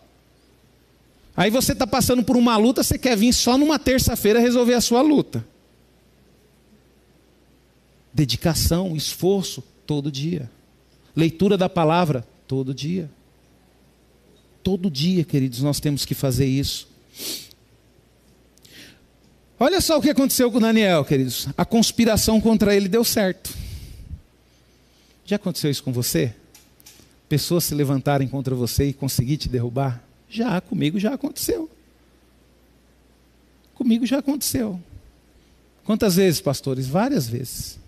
Aí você está passando por uma luta, você quer vir só numa terça-feira resolver a sua luta. Dedicação, esforço, todo dia. Leitura da palavra, todo dia. Todo dia, queridos, nós temos que fazer isso. Olha só o que aconteceu com Daniel, queridos. A conspiração contra ele deu certo. Já aconteceu isso com você? Pessoas se levantarem contra você e conseguir te derrubar? Já, comigo já aconteceu. Comigo já aconteceu. Quantas vezes, pastores? Várias vezes.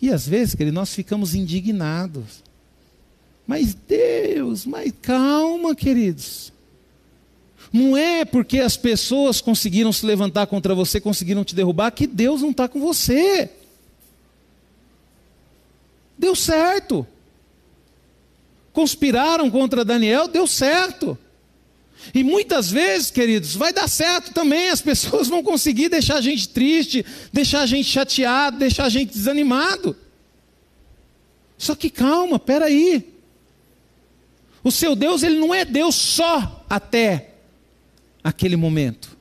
E às vezes, querido, nós ficamos indignados. Mas Deus, mas calma, queridos. Não é porque as pessoas conseguiram se levantar contra você, conseguiram te derrubar, que Deus não está com você. Deu certo. Conspiraram contra Daniel, deu certo. E muitas vezes, queridos, vai dar certo também. As pessoas vão conseguir deixar a gente triste, deixar a gente chateado, deixar a gente desanimado. Só que calma, peraí. O seu Deus, ele não é Deus só até aquele momento.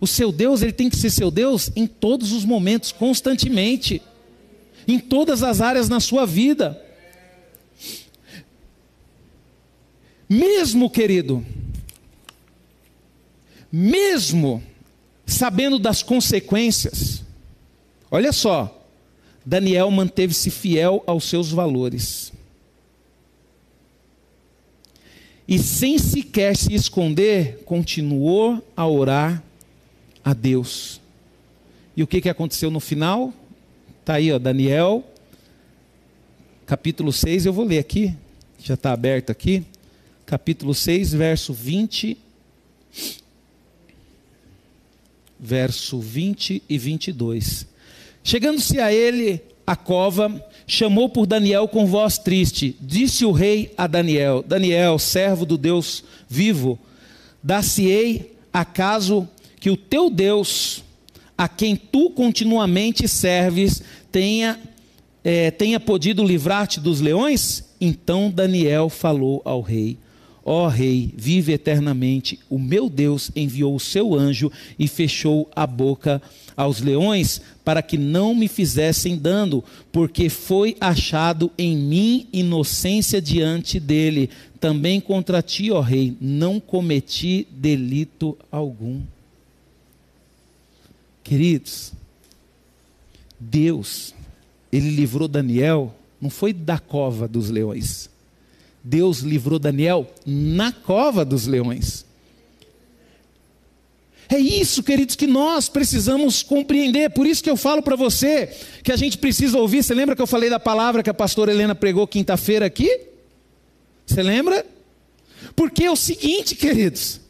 O seu Deus, ele tem que ser seu Deus em todos os momentos, constantemente, em todas as áreas na sua vida. Mesmo, querido, mesmo sabendo das consequências, olha só, Daniel manteve-se fiel aos seus valores. E sem sequer se esconder, continuou a orar a Deus. E o que, que aconteceu no final? Está aí, ó, Daniel, capítulo 6, eu vou ler aqui, já está aberto aqui. Capítulo 6, verso 20 verso 20 e 22. Chegando-se a ele a cova, chamou por Daniel com voz triste. Disse o rei a Daniel: Daniel, servo do Deus vivo, dar-se-ei acaso que o teu Deus, a quem tu continuamente serves, tenha, é, tenha podido livrar-te dos leões? Então Daniel falou ao rei: Ó oh, rei, vive eternamente. O meu Deus enviou o seu anjo e fechou a boca aos leões para que não me fizessem dano, porque foi achado em mim inocência diante dele. Também contra ti, ó rei, não cometi delito algum. Queridos, Deus, ele livrou Daniel, não foi da cova dos leões Deus livrou Daniel na cova dos leões. É isso, queridos, que nós precisamos compreender. Por isso que eu falo para você que a gente precisa ouvir. Você lembra que eu falei da palavra que a pastora Helena pregou quinta-feira aqui? Você lembra? Porque é o seguinte, queridos.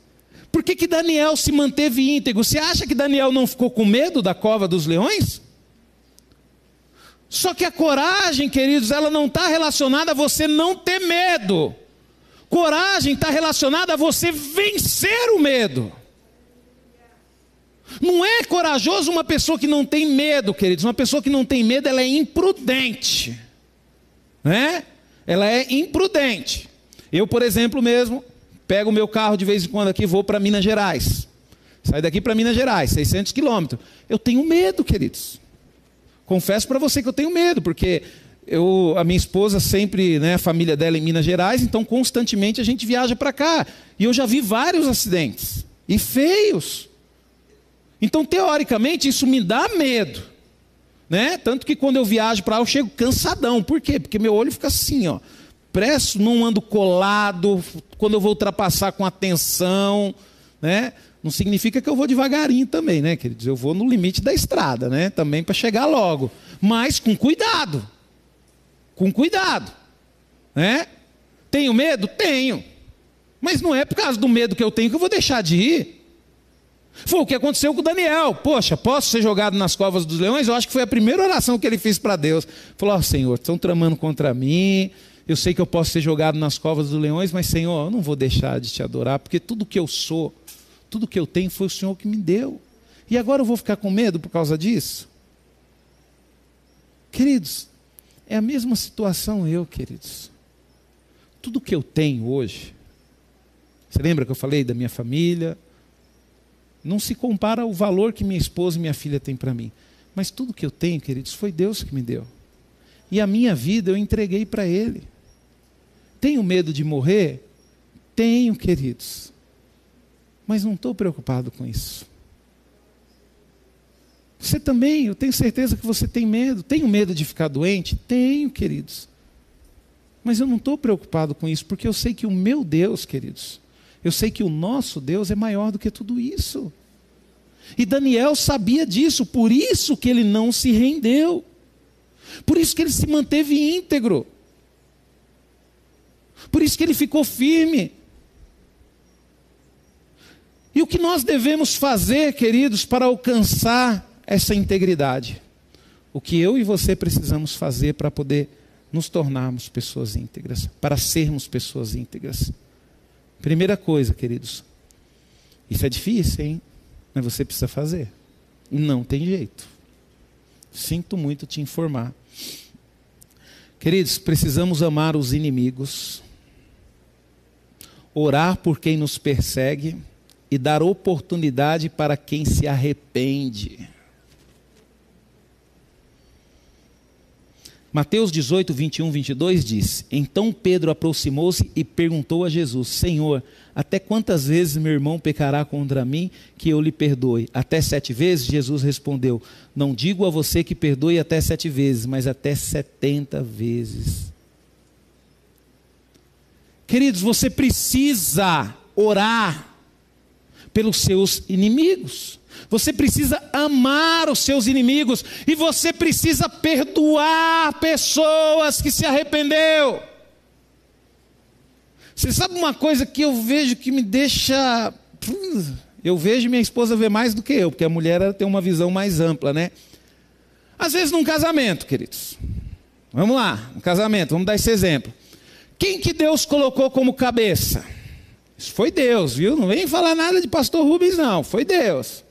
Por que, que Daniel se manteve íntegro? Você acha que Daniel não ficou com medo da cova dos leões? Só que a coragem, queridos, ela não está relacionada a você não ter medo. Coragem está relacionada a você vencer o medo. Não é corajoso uma pessoa que não tem medo, queridos. Uma pessoa que não tem medo, ela é imprudente. Né? Ela é imprudente. Eu, por exemplo, mesmo, pego o meu carro de vez em quando aqui vou para Minas Gerais. Sai daqui para Minas Gerais, 600 quilômetros. Eu tenho medo, queridos. Confesso para você que eu tenho medo, porque eu, a minha esposa sempre, né, a família dela em Minas Gerais, então constantemente a gente viaja para cá. E eu já vi vários acidentes, e feios. Então, teoricamente, isso me dá medo. Né? Tanto que quando eu viajo para lá, eu chego cansadão. Por quê? Porque meu olho fica assim, ó. Presto, não ando colado, quando eu vou ultrapassar com atenção, né? Não significa que eu vou devagarinho também, né, queridos? Eu vou no limite da estrada, né? Também para chegar logo. Mas com cuidado. Com cuidado. Né? Tenho medo? Tenho. Mas não é por causa do medo que eu tenho que eu vou deixar de ir. Foi o que aconteceu com Daniel. Poxa, posso ser jogado nas covas dos leões? Eu acho que foi a primeira oração que ele fez para Deus. Falou: oh, Senhor, estão tramando contra mim. Eu sei que eu posso ser jogado nas covas dos leões, mas Senhor, eu não vou deixar de te adorar, porque tudo que eu sou tudo que eu tenho foi o Senhor que me deu. E agora eu vou ficar com medo por causa disso? Queridos, é a mesma situação eu, queridos. Tudo que eu tenho hoje, você lembra que eu falei da minha família? Não se compara ao valor que minha esposa e minha filha têm para mim. Mas tudo que eu tenho, queridos, foi Deus que me deu. E a minha vida eu entreguei para Ele. Tenho medo de morrer? Tenho, queridos. Mas não estou preocupado com isso. Você também, eu tenho certeza que você tem medo. Tenho medo de ficar doente? Tenho, queridos. Mas eu não estou preocupado com isso, porque eu sei que o meu Deus, queridos, eu sei que o nosso Deus é maior do que tudo isso. E Daniel sabia disso, por isso que ele não se rendeu. Por isso que ele se manteve íntegro. Por isso que ele ficou firme. E o que nós devemos fazer, queridos, para alcançar essa integridade? O que eu e você precisamos fazer para poder nos tornarmos pessoas íntegras, para sermos pessoas íntegras. Primeira coisa, queridos, isso é difícil, hein? Mas você precisa fazer. Não tem jeito. Sinto muito te informar. Queridos, precisamos amar os inimigos, orar por quem nos persegue e dar oportunidade para quem se arrepende. Mateus 18, 21, 22 diz: Então Pedro aproximou-se e perguntou a Jesus: Senhor, até quantas vezes meu irmão pecará contra mim que eu lhe perdoe? Até sete vezes? Jesus respondeu: Não digo a você que perdoe até sete vezes, mas até setenta vezes. Queridos, você precisa orar pelos seus inimigos. Você precisa amar os seus inimigos e você precisa perdoar pessoas que se arrependeu. Você sabe uma coisa que eu vejo que me deixa eu vejo minha esposa ver mais do que eu, porque a mulher tem uma visão mais ampla, né? Às vezes num casamento, queridos. Vamos lá, um casamento, vamos dar esse exemplo. Quem que Deus colocou como cabeça? Isso foi Deus, viu? Não vem falar nada de pastor Rubens, não. Foi Deus.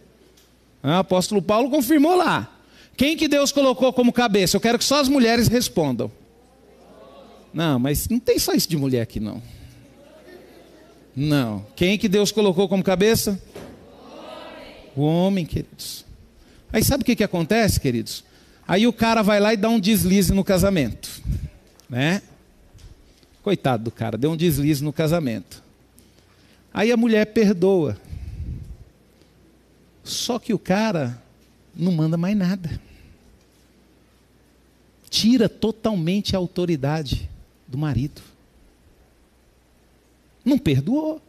O apóstolo Paulo confirmou lá. Quem que Deus colocou como cabeça? Eu quero que só as mulheres respondam. Não, mas não tem só isso de mulher aqui, não. Não. Quem que Deus colocou como cabeça? O homem, queridos. Aí sabe o que, que acontece, queridos? Aí o cara vai lá e dá um deslize no casamento. Né? Coitado do cara, deu um deslize no casamento. Aí a mulher perdoa. Só que o cara não manda mais nada. Tira totalmente a autoridade do marido. Não perdoou.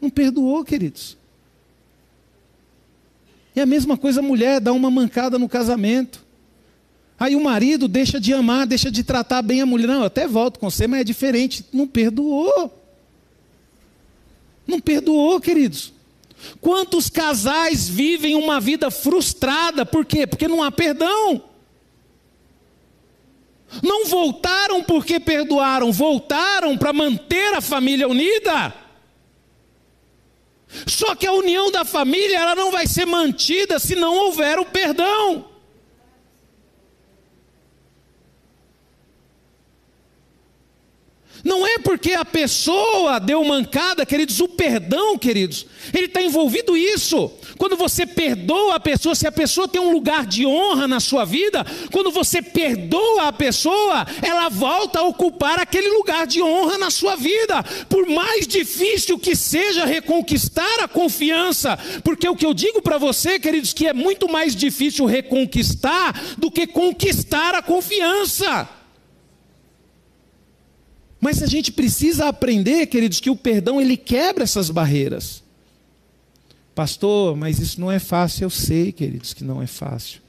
Não perdoou, queridos. E a mesma coisa a mulher dá uma mancada no casamento. Aí o marido deixa de amar, deixa de tratar bem a mulher. Não, eu até volto com você, mas é diferente. Não perdoou. Não perdoou, queridos. Quantos casais vivem uma vida frustrada? Por quê? Porque não há perdão. Não voltaram porque perdoaram, voltaram para manter a família unida. Só que a união da família ela não vai ser mantida se não houver o perdão. Não é porque a pessoa deu mancada, queridos, o perdão, queridos, ele está envolvido isso. Quando você perdoa a pessoa, se a pessoa tem um lugar de honra na sua vida, quando você perdoa a pessoa, ela volta a ocupar aquele lugar de honra na sua vida. Por mais difícil que seja reconquistar a confiança, porque o que eu digo para você, queridos, que é muito mais difícil reconquistar do que conquistar a confiança. Mas a gente precisa aprender, queridos, que o perdão ele quebra essas barreiras. Pastor, mas isso não é fácil. Eu sei, queridos, que não é fácil.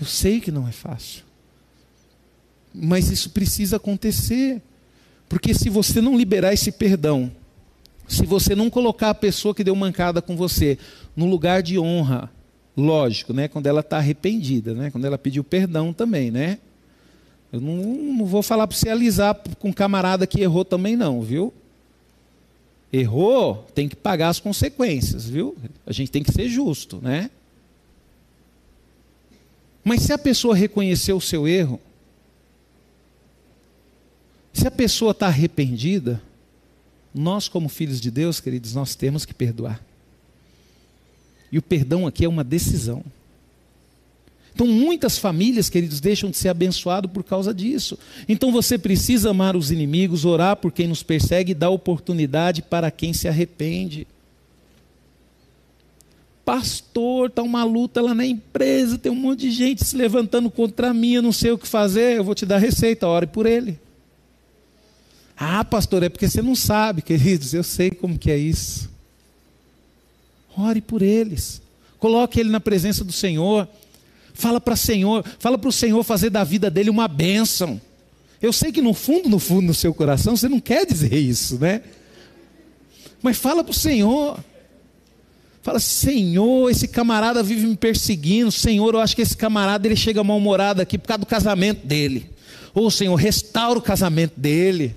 Eu sei que não é fácil. Mas isso precisa acontecer. Porque se você não liberar esse perdão, se você não colocar a pessoa que deu mancada com você no lugar de honra, lógico, né? Quando ela está arrependida, né? Quando ela pediu perdão também, né? Eu não, não vou falar para você alisar com um camarada que errou também, não, viu? Errou, tem que pagar as consequências, viu? A gente tem que ser justo, né? Mas se a pessoa reconheceu o seu erro, se a pessoa está arrependida, nós, como filhos de Deus, queridos, nós temos que perdoar. E o perdão aqui é uma decisão. Então, muitas famílias, queridos, deixam de ser abençoados por causa disso. Então, você precisa amar os inimigos, orar por quem nos persegue e dar oportunidade para quem se arrepende. Pastor, está uma luta lá na empresa, tem um monte de gente se levantando contra mim, eu não sei o que fazer, eu vou te dar receita, ore por ele. Ah, pastor, é porque você não sabe, queridos, eu sei como que é isso. Ore por eles. Coloque ele na presença do Senhor. Fala para Senhor, fala para o Senhor fazer da vida dele uma bênção. Eu sei que no fundo, no fundo, no seu coração, você não quer dizer isso, né? Mas fala para o Senhor. Fala, Senhor, esse camarada vive me perseguindo. Senhor, eu acho que esse camarada ele chega mal-humorado aqui por causa do casamento dele. Ou Senhor, restaura o casamento dele.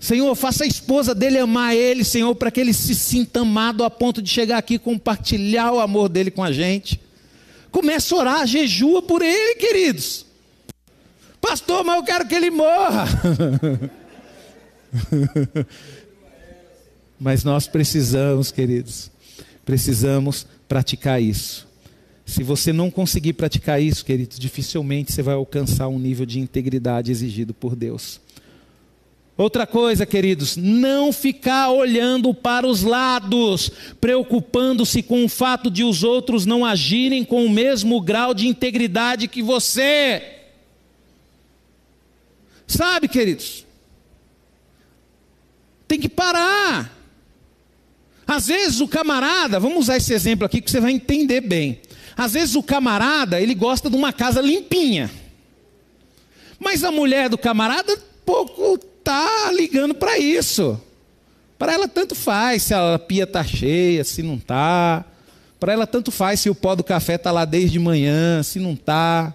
Senhor, faça a esposa dele amar ele, Senhor, para que ele se sinta amado a ponto de chegar aqui e compartilhar o amor dele com a gente. Começa a orar, jejua por ele, queridos. Pastor, mas eu quero que ele morra. mas nós precisamos, queridos, precisamos praticar isso. Se você não conseguir praticar isso, queridos, dificilmente você vai alcançar um nível de integridade exigido por Deus. Outra coisa, queridos, não ficar olhando para os lados, preocupando-se com o fato de os outros não agirem com o mesmo grau de integridade que você. Sabe, queridos? Tem que parar. Às vezes o camarada, vamos usar esse exemplo aqui que você vai entender bem. Às vezes o camarada, ele gosta de uma casa limpinha. Mas a mulher do camarada pouco está ligando para isso. Para ela tanto faz se a pia está cheia, se não está. Para ela tanto faz se o pó do café está lá desde manhã, se não está.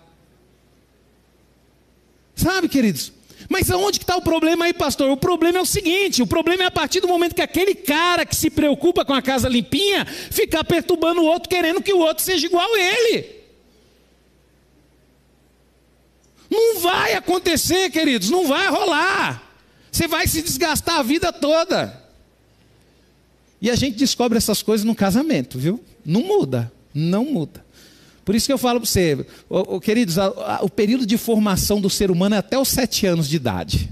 Sabe, queridos? Mas aonde que está o problema aí, pastor? O problema é o seguinte: o problema é a partir do momento que aquele cara que se preocupa com a casa limpinha ficar perturbando o outro, querendo que o outro seja igual a ele. Não vai acontecer, queridos, não vai rolar. Você vai se desgastar a vida toda. E a gente descobre essas coisas no casamento, viu? Não muda, não muda. Por isso que eu falo para você, queridos, a, a, o período de formação do ser humano é até os sete anos de idade.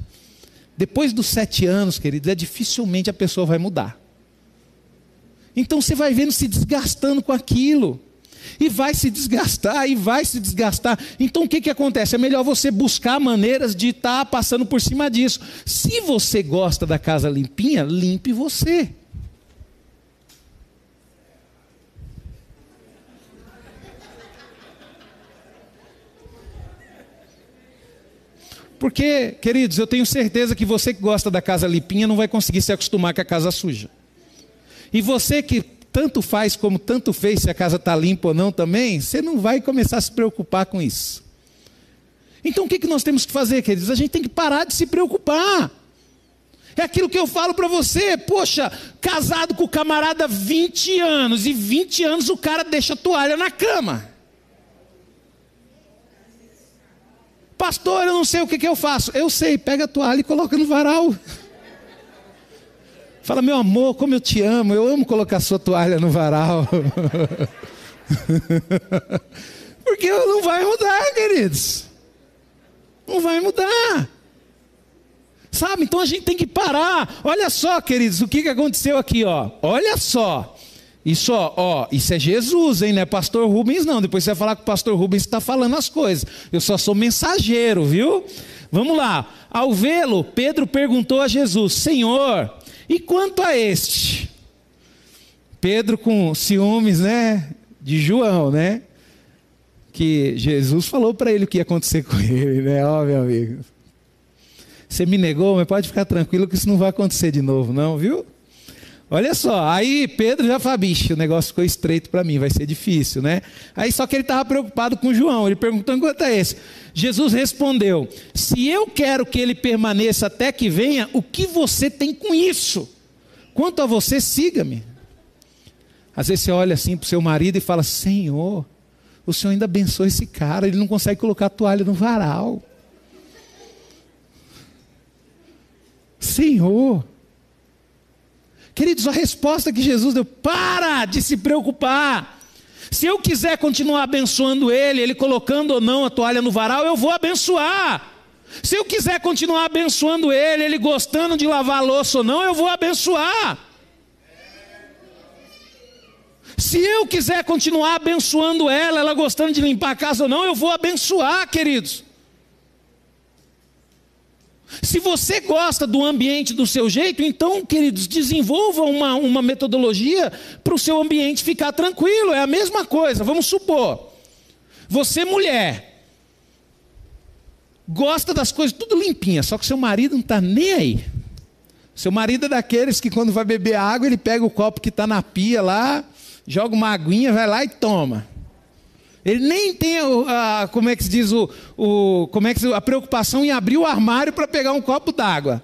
Depois dos sete anos, queridos, é dificilmente a pessoa vai mudar. Então você vai vendo se desgastando com aquilo. E vai se desgastar, e vai se desgastar. Então o que, que acontece? É melhor você buscar maneiras de estar tá passando por cima disso. Se você gosta da casa limpinha, limpe você. Porque, queridos, eu tenho certeza que você que gosta da casa limpinha não vai conseguir se acostumar com a casa suja. E você que tanto faz como tanto fez se a casa está limpa ou não também, você não vai começar a se preocupar com isso. Então o que, que nós temos que fazer, queridos? A gente tem que parar de se preocupar. É aquilo que eu falo para você, poxa, casado com o camarada 20 anos, e 20 anos o cara deixa a toalha na cama. Pastor, eu não sei o que, que eu faço. Eu sei, pega a toalha e coloca no varal. Fala, meu amor, como eu te amo, eu amo colocar sua toalha no varal. Porque não vai mudar, queridos. Não vai mudar. Sabe? Então a gente tem que parar. Olha só, queridos, o que, aconteceu aqui, ó. Olha só. Isso, ó, ó, isso é Jesus, hein? Não é pastor Rubens, não. Depois você vai falar que o pastor Rubens está falando as coisas. Eu só sou mensageiro, viu? Vamos lá. Ao vê-lo, Pedro perguntou a Jesus: Senhor, e quanto a este? Pedro com ciúmes, né? De João, né? Que Jesus falou para ele o que ia acontecer com ele, né? Ó, meu amigo. Você me negou, mas pode ficar tranquilo que isso não vai acontecer de novo, não, viu? Olha só, aí Pedro já fala, bicho, o negócio ficou estreito para mim, vai ser difícil, né? Aí só que ele estava preocupado com João, ele perguntou quanto é esse. Jesus respondeu: Se eu quero que ele permaneça até que venha, o que você tem com isso? Quanto a você, siga-me. Às vezes você olha assim para o seu marido e fala: Senhor, o Senhor ainda abençoa esse cara, ele não consegue colocar a toalha no varal. Senhor, Queridos, a resposta que Jesus deu: para de se preocupar. Se eu quiser continuar abençoando ele, ele colocando ou não a toalha no varal, eu vou abençoar. Se eu quiser continuar abençoando ele, ele gostando de lavar louça ou não, eu vou abençoar. Se eu quiser continuar abençoando ela, ela gostando de limpar a casa ou não, eu vou abençoar, queridos. Se você gosta do ambiente do seu jeito, então, queridos, desenvolva uma, uma metodologia para o seu ambiente ficar tranquilo. É a mesma coisa. Vamos supor, você, mulher, gosta das coisas tudo limpinha, só que seu marido não está nem aí. Seu marido é daqueles que quando vai beber água, ele pega o copo que está na pia lá, joga uma aguinha, vai lá e toma. Ele nem tem a, como é que se diz o, o como é que a preocupação em abrir o armário para pegar um copo d'água.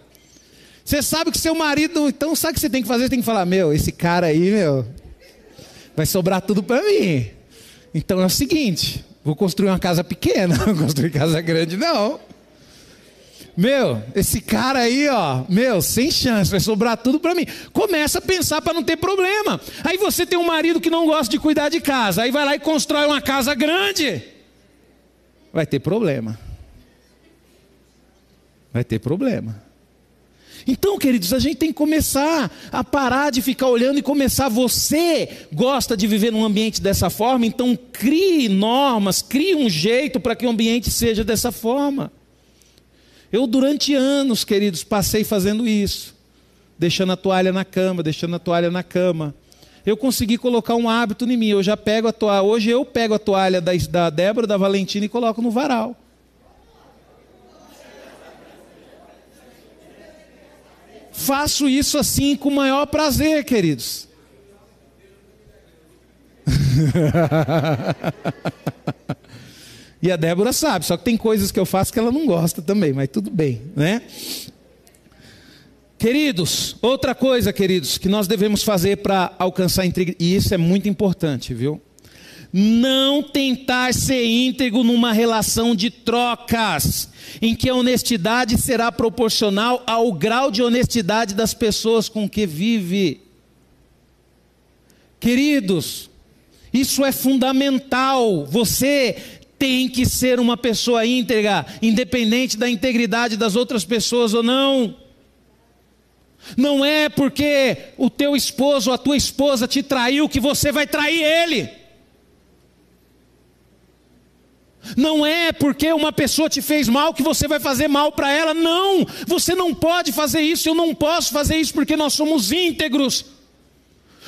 Você sabe que seu marido, então sabe o que você tem que fazer? Você tem que falar, meu, esse cara aí, meu, vai sobrar tudo para mim. Então é o seguinte, vou construir uma casa pequena, não construir casa grande não. Meu, esse cara aí, ó, meu, sem chance, vai sobrar tudo para mim. Começa a pensar para não ter problema. Aí você tem um marido que não gosta de cuidar de casa, aí vai lá e constrói uma casa grande. Vai ter problema. Vai ter problema. Então, queridos, a gente tem que começar a parar de ficar olhando e começar. Você gosta de viver num ambiente dessa forma, então crie normas, crie um jeito para que o ambiente seja dessa forma. Eu, durante anos, queridos, passei fazendo isso, deixando a toalha na cama, deixando a toalha na cama. Eu consegui colocar um hábito em mim. Eu já pego a toalha. Hoje eu pego a toalha da, da Débora, da Valentina e coloco no varal. Faço isso assim com o maior prazer, queridos. E a Débora sabe, só que tem coisas que eu faço que ela não gosta também, mas tudo bem, né? Queridos, outra coisa, queridos, que nós devemos fazer para alcançar integridade, e isso é muito importante, viu? Não tentar ser íntegro numa relação de trocas, em que a honestidade será proporcional ao grau de honestidade das pessoas com que vive. Queridos, isso é fundamental. Você tem que ser uma pessoa íntegra, independente da integridade das outras pessoas ou não. Não é porque o teu esposo ou a tua esposa te traiu que você vai trair ele. Não é porque uma pessoa te fez mal que você vai fazer mal para ela. Não, você não pode fazer isso, eu não posso fazer isso porque nós somos íntegros.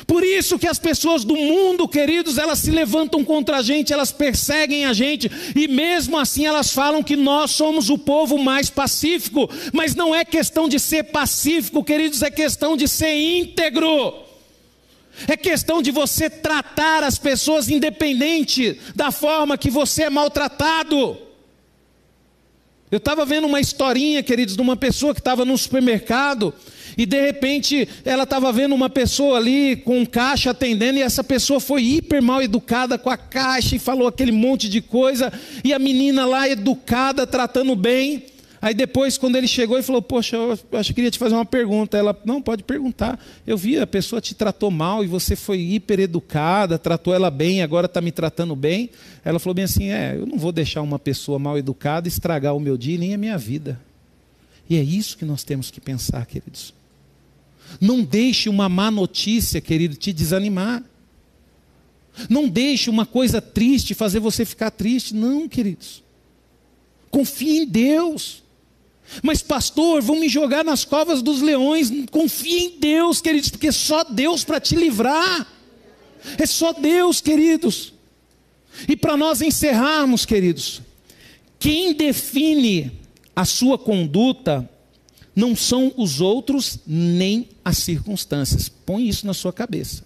Por isso que as pessoas do mundo, queridos, elas se levantam contra a gente, elas perseguem a gente, e mesmo assim elas falam que nós somos o povo mais pacífico, mas não é questão de ser pacífico, queridos, é questão de ser íntegro. É questão de você tratar as pessoas independente da forma que você é maltratado. Eu estava vendo uma historinha, queridos, de uma pessoa que estava no supermercado e de repente ela estava vendo uma pessoa ali com um caixa atendendo, e essa pessoa foi hiper mal educada com a caixa e falou aquele monte de coisa, e a menina lá educada, tratando bem. Aí depois, quando ele chegou e falou, poxa, eu acho que queria te fazer uma pergunta. Ela, não, pode perguntar. Eu vi, a pessoa te tratou mal e você foi hiper educada, tratou ela bem, agora está me tratando bem. Ela falou bem assim, é, eu não vou deixar uma pessoa mal educada estragar o meu dia nem a minha vida. E é isso que nós temos que pensar, queridos. Não deixe uma má notícia, querido, te desanimar. Não deixe uma coisa triste fazer você ficar triste. Não, queridos. Confie em Deus. Mas, pastor, vão me jogar nas covas dos leões. Confie em Deus, queridos, porque é só Deus para te livrar. É só Deus, queridos. E para nós encerrarmos, queridos, quem define a sua conduta não são os outros nem as circunstâncias. Põe isso na sua cabeça.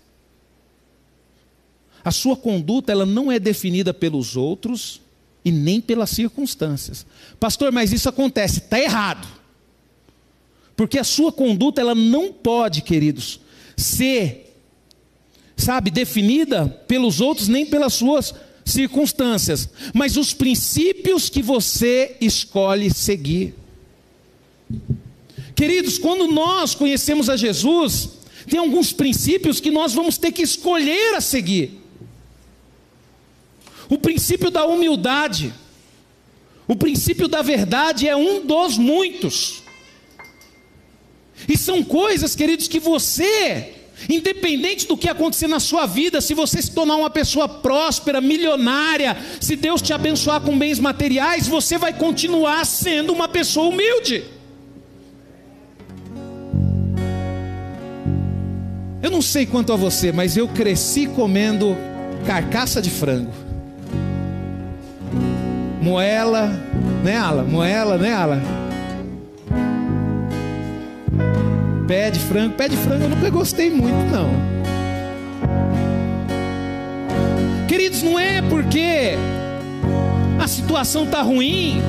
A sua conduta ela não é definida pelos outros e nem pelas circunstâncias. Pastor, mas isso acontece, está errado. Porque a sua conduta ela não pode, queridos, ser, sabe, definida pelos outros nem pelas suas circunstâncias, mas os princípios que você escolhe seguir. Queridos, quando nós conhecemos a Jesus, tem alguns princípios que nós vamos ter que escolher a seguir. O princípio da humildade, o princípio da verdade é um dos muitos. E são coisas, queridos, que você, independente do que acontecer na sua vida, se você se tornar uma pessoa próspera, milionária, se Deus te abençoar com bens materiais, você vai continuar sendo uma pessoa humilde. Eu não sei quanto a você, mas eu cresci comendo carcaça de frango. Moela, né, Ala? Moela, né, Ala? Pé de frango, pé de frango eu nunca gostei muito, não. Queridos, não é porque a situação está ruim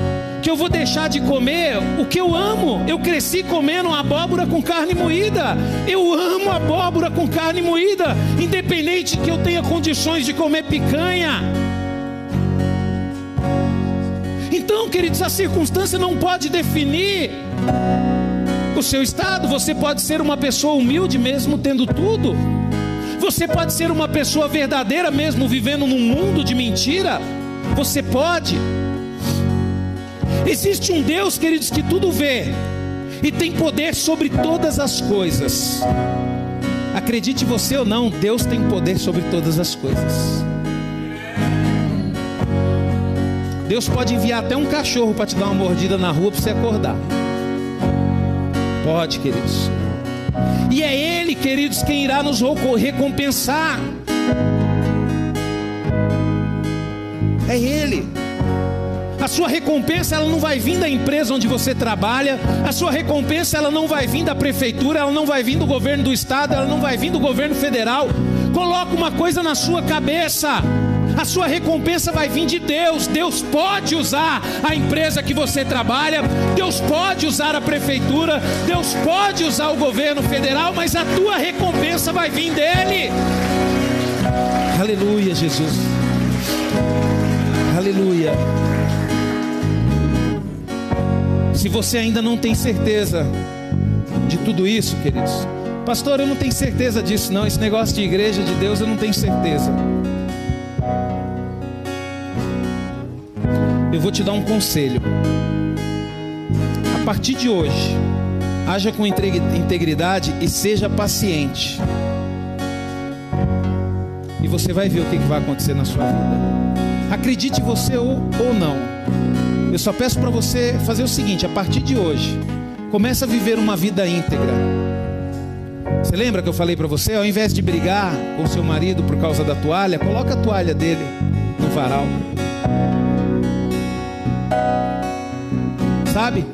que eu vou deixar de comer o que eu amo. Eu cresci comendo abóbora com carne moída. Eu amo abóbora com carne moída, independente que eu tenha condições de comer picanha. Então, queridos, a circunstância não pode definir o seu estado. Você pode ser uma pessoa humilde mesmo tendo tudo. Você pode ser uma pessoa verdadeira mesmo vivendo num mundo de mentira. Você pode. Existe um Deus, queridos, que tudo vê e tem poder sobre todas as coisas. Acredite você ou não, Deus tem poder sobre todas as coisas. Deus pode enviar até um cachorro para te dar uma mordida na rua para você acordar. Pode, queridos. E é Ele, queridos, quem irá nos recompensar. É Ele. A sua recompensa ela não vai vir da empresa onde você trabalha, a sua recompensa ela não vai vir da prefeitura, ela não vai vir do governo do estado, ela não vai vir do governo federal. Coloca uma coisa na sua cabeça. A sua recompensa vai vir de Deus. Deus pode usar a empresa que você trabalha, Deus pode usar a prefeitura, Deus pode usar o governo federal, mas a tua recompensa vai vir dele. Aleluia, Jesus. Aleluia. Se você ainda não tem certeza de tudo isso, queridos, pastor, eu não tenho certeza disso, não. Esse negócio de igreja de Deus eu não tenho certeza. Eu vou te dar um conselho. A partir de hoje, haja com integridade e seja paciente. E você vai ver o que vai acontecer na sua vida. Acredite você ou, ou não. Eu só peço para você fazer o seguinte: a partir de hoje, comece a viver uma vida íntegra. Você lembra que eu falei para você, ao invés de brigar com seu marido por causa da toalha, coloca a toalha dele no varal. Sabe?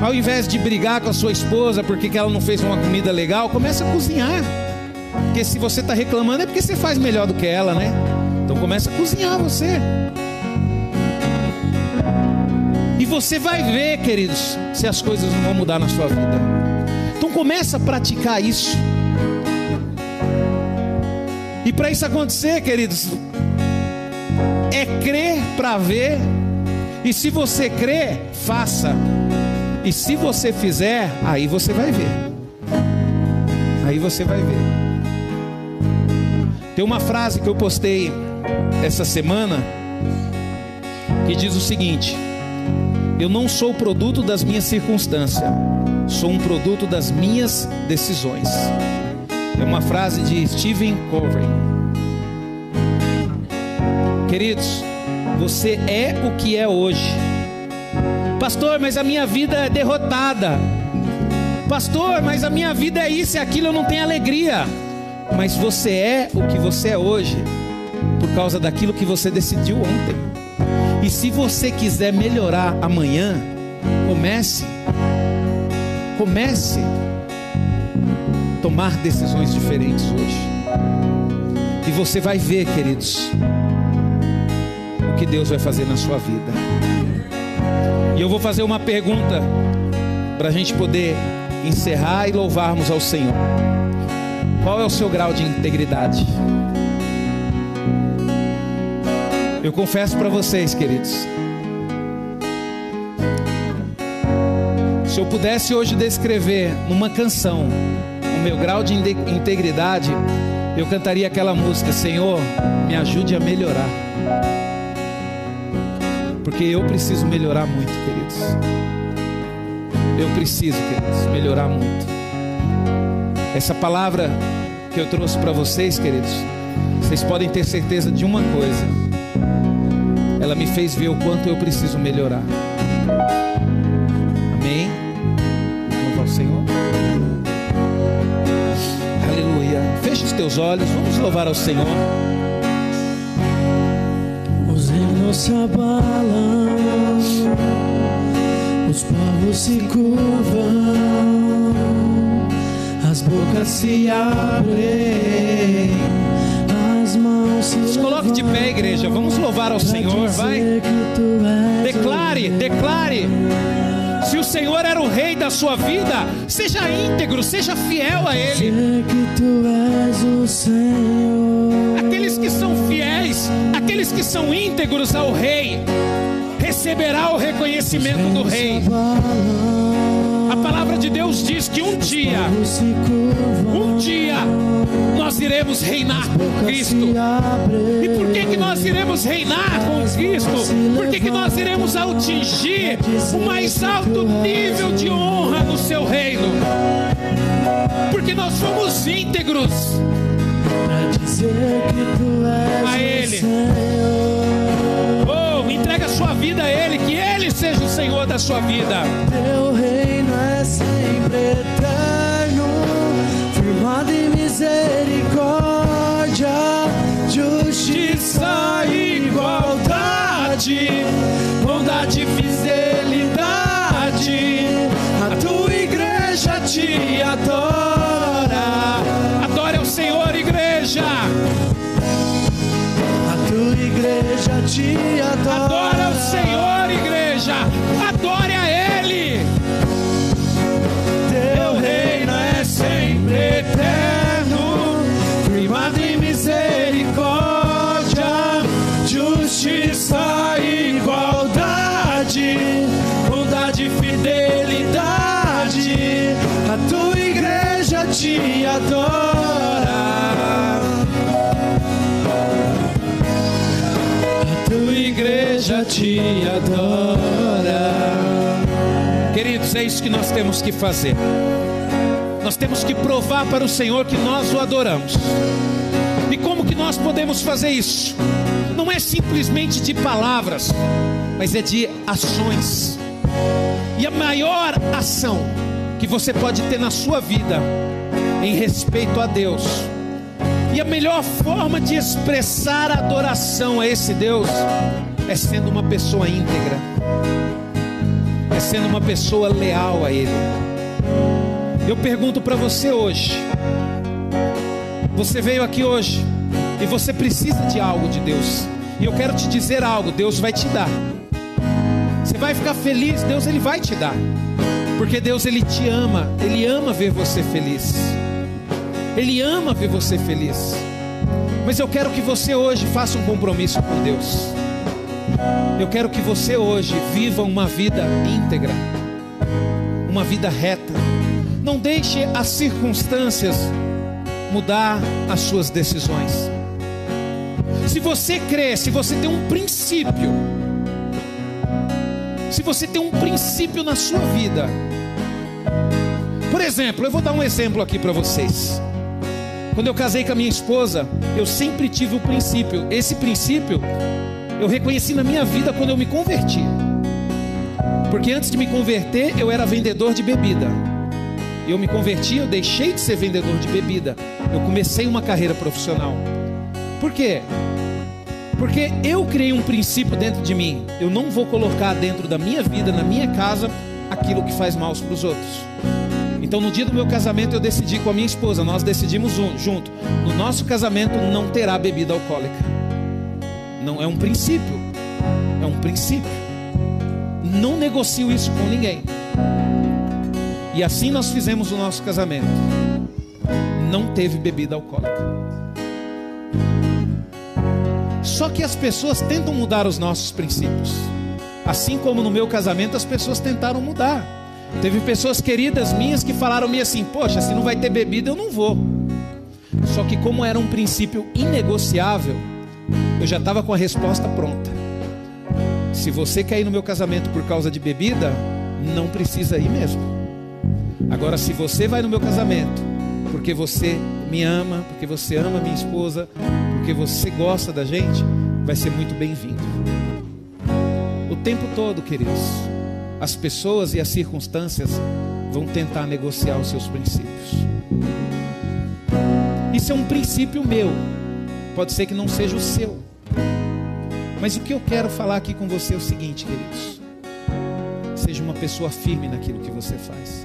Ao invés de brigar com a sua esposa porque ela não fez uma comida legal, comece a cozinhar. Porque se você está reclamando é porque você faz melhor do que ela, né? Então comece a cozinhar você. Você vai ver, queridos, se as coisas não vão mudar na sua vida. Então começa a praticar isso. E para isso acontecer, queridos, é crer para ver. E se você crer, faça. E se você fizer, aí você vai ver. Aí você vai ver. Tem uma frase que eu postei essa semana que diz o seguinte: Eu não sou produto das minhas circunstâncias, sou um produto das minhas decisões. É uma frase de Stephen Covey. Queridos, você é o que é hoje. Pastor, mas a minha vida é derrotada. Pastor, mas a minha vida é isso e aquilo, eu não tenho alegria. Mas você é o que você é hoje por causa daquilo que você decidiu ontem. E se você quiser melhorar amanhã, comece. Comece a tomar decisões diferentes hoje. E você vai ver, queridos, o que Deus vai fazer na sua vida. E eu vou fazer uma pergunta para a gente poder encerrar e louvarmos ao Senhor. Qual é o seu grau de integridade? Eu confesso para vocês, queridos. Se eu pudesse hoje descrever numa canção o meu grau de integridade, eu cantaria aquela música: Senhor, me ajude a melhorar. Porque eu preciso melhorar muito, queridos. Eu preciso, queridos, melhorar muito. Essa palavra que eu trouxe para vocês, queridos, vocês podem ter certeza de uma coisa. Ela me fez ver o quanto eu preciso melhorar. Amém? Vamos ao Senhor. Aleluia. Feche os teus olhos, vamos louvar ao Senhor. Os reinos se abalam, os povos se curvam, as bocas se abrem, coloque de pé, igreja. Vamos louvar ao Senhor, vai. Declare, declare. Se o Senhor era o rei da sua vida, seja íntegro, seja fiel a Ele. Aqueles que são fiéis, aqueles que são íntegros ao rei, receberá o reconhecimento do rei. Deus diz que um dia, um dia, nós iremos reinar com Cristo. E por que, que nós iremos reinar com Cristo? Por que, que nós iremos atingir o mais alto nível de honra no seu reino? Porque nós fomos íntegros. A Ele. Oh, entrega a sua vida a Ele, que Ele seja o Senhor da sua vida. Teu reino sempre eterno, firmado em misericórdia, justiça e igualdade, bondade e fidelidade. A tua igreja te adora, Adore ao Senhor, igreja. a tua igreja te adora. Adore te adora. Queridos, é isso que nós temos que fazer. Nós temos que provar para o Senhor que nós o adoramos. E como que nós podemos fazer isso? Não é simplesmente de palavras, mas é de ações. E a maior ação que você pode ter na sua vida em respeito a Deus, e a melhor forma de expressar adoração a esse Deus é sendo uma pessoa íntegra é sendo uma pessoa leal a Ele. Eu pergunto para você hoje: você veio aqui hoje e você precisa de algo de Deus, e eu quero te dizer algo: Deus vai te dar. Você vai ficar feliz, Deus ele vai te dar, porque Deus ele te ama, Ele ama ver você feliz, Ele ama ver você feliz. Mas eu quero que você hoje faça um compromisso com Deus. Eu quero que você hoje viva uma vida íntegra, uma vida reta. Não deixe as circunstâncias mudar as suas decisões. Se você crê, se você tem um princípio, se você tem um princípio na sua vida, por exemplo, eu vou dar um exemplo aqui para vocês. Quando eu casei com a minha esposa, eu sempre tive o princípio. Esse princípio eu reconheci na minha vida quando eu me converti. Porque antes de me converter, eu era vendedor de bebida. Eu me converti, eu deixei de ser vendedor de bebida. Eu comecei uma carreira profissional. Por quê? Porque eu criei um princípio dentro de mim. Eu não vou colocar dentro da minha vida, na minha casa, aquilo que faz mal para os outros. Então, no dia do meu casamento, eu decidi com a minha esposa, nós decidimos junto. No nosso casamento não terá bebida alcoólica. Não é um princípio. É um princípio. Não negocio isso com ninguém. E assim nós fizemos o nosso casamento. Não teve bebida alcoólica. Só que as pessoas tentam mudar os nossos princípios. Assim como no meu casamento as pessoas tentaram mudar. Teve pessoas queridas minhas que falaram-me assim: Poxa, se não vai ter bebida, eu não vou. Só que, como era um princípio inegociável, eu já estava com a resposta pronta. Se você quer ir no meu casamento por causa de bebida, não precisa ir mesmo. Agora, se você vai no meu casamento porque você me ama, porque você ama minha esposa, porque você gosta da gente, vai ser muito bem-vindo. O tempo todo, queridos, as pessoas e as circunstâncias vão tentar negociar os seus princípios. Isso é um princípio meu, pode ser que não seja o seu. Mas o que eu quero falar aqui com você é o seguinte, queridos: seja uma pessoa firme naquilo que você faz.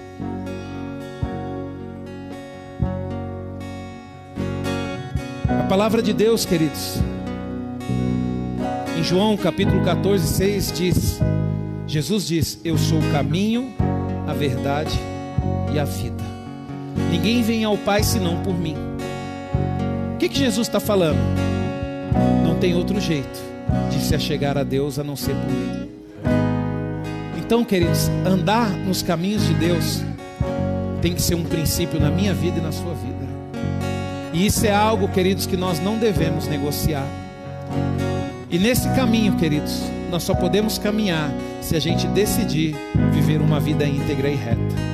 A palavra de Deus, queridos, em João capítulo 14, 6 diz: Jesus diz: Eu sou o caminho, a verdade e a vida. Ninguém vem ao Pai senão por mim. Que, que Jesus está falando? Não tem outro jeito de se achegar a Deus a não ser por mim. Então, queridos, andar nos caminhos de Deus tem que ser um princípio na minha vida e na sua vida. E isso é algo, queridos, que nós não devemos negociar. E nesse caminho, queridos, nós só podemos caminhar se a gente decidir viver uma vida íntegra e reta.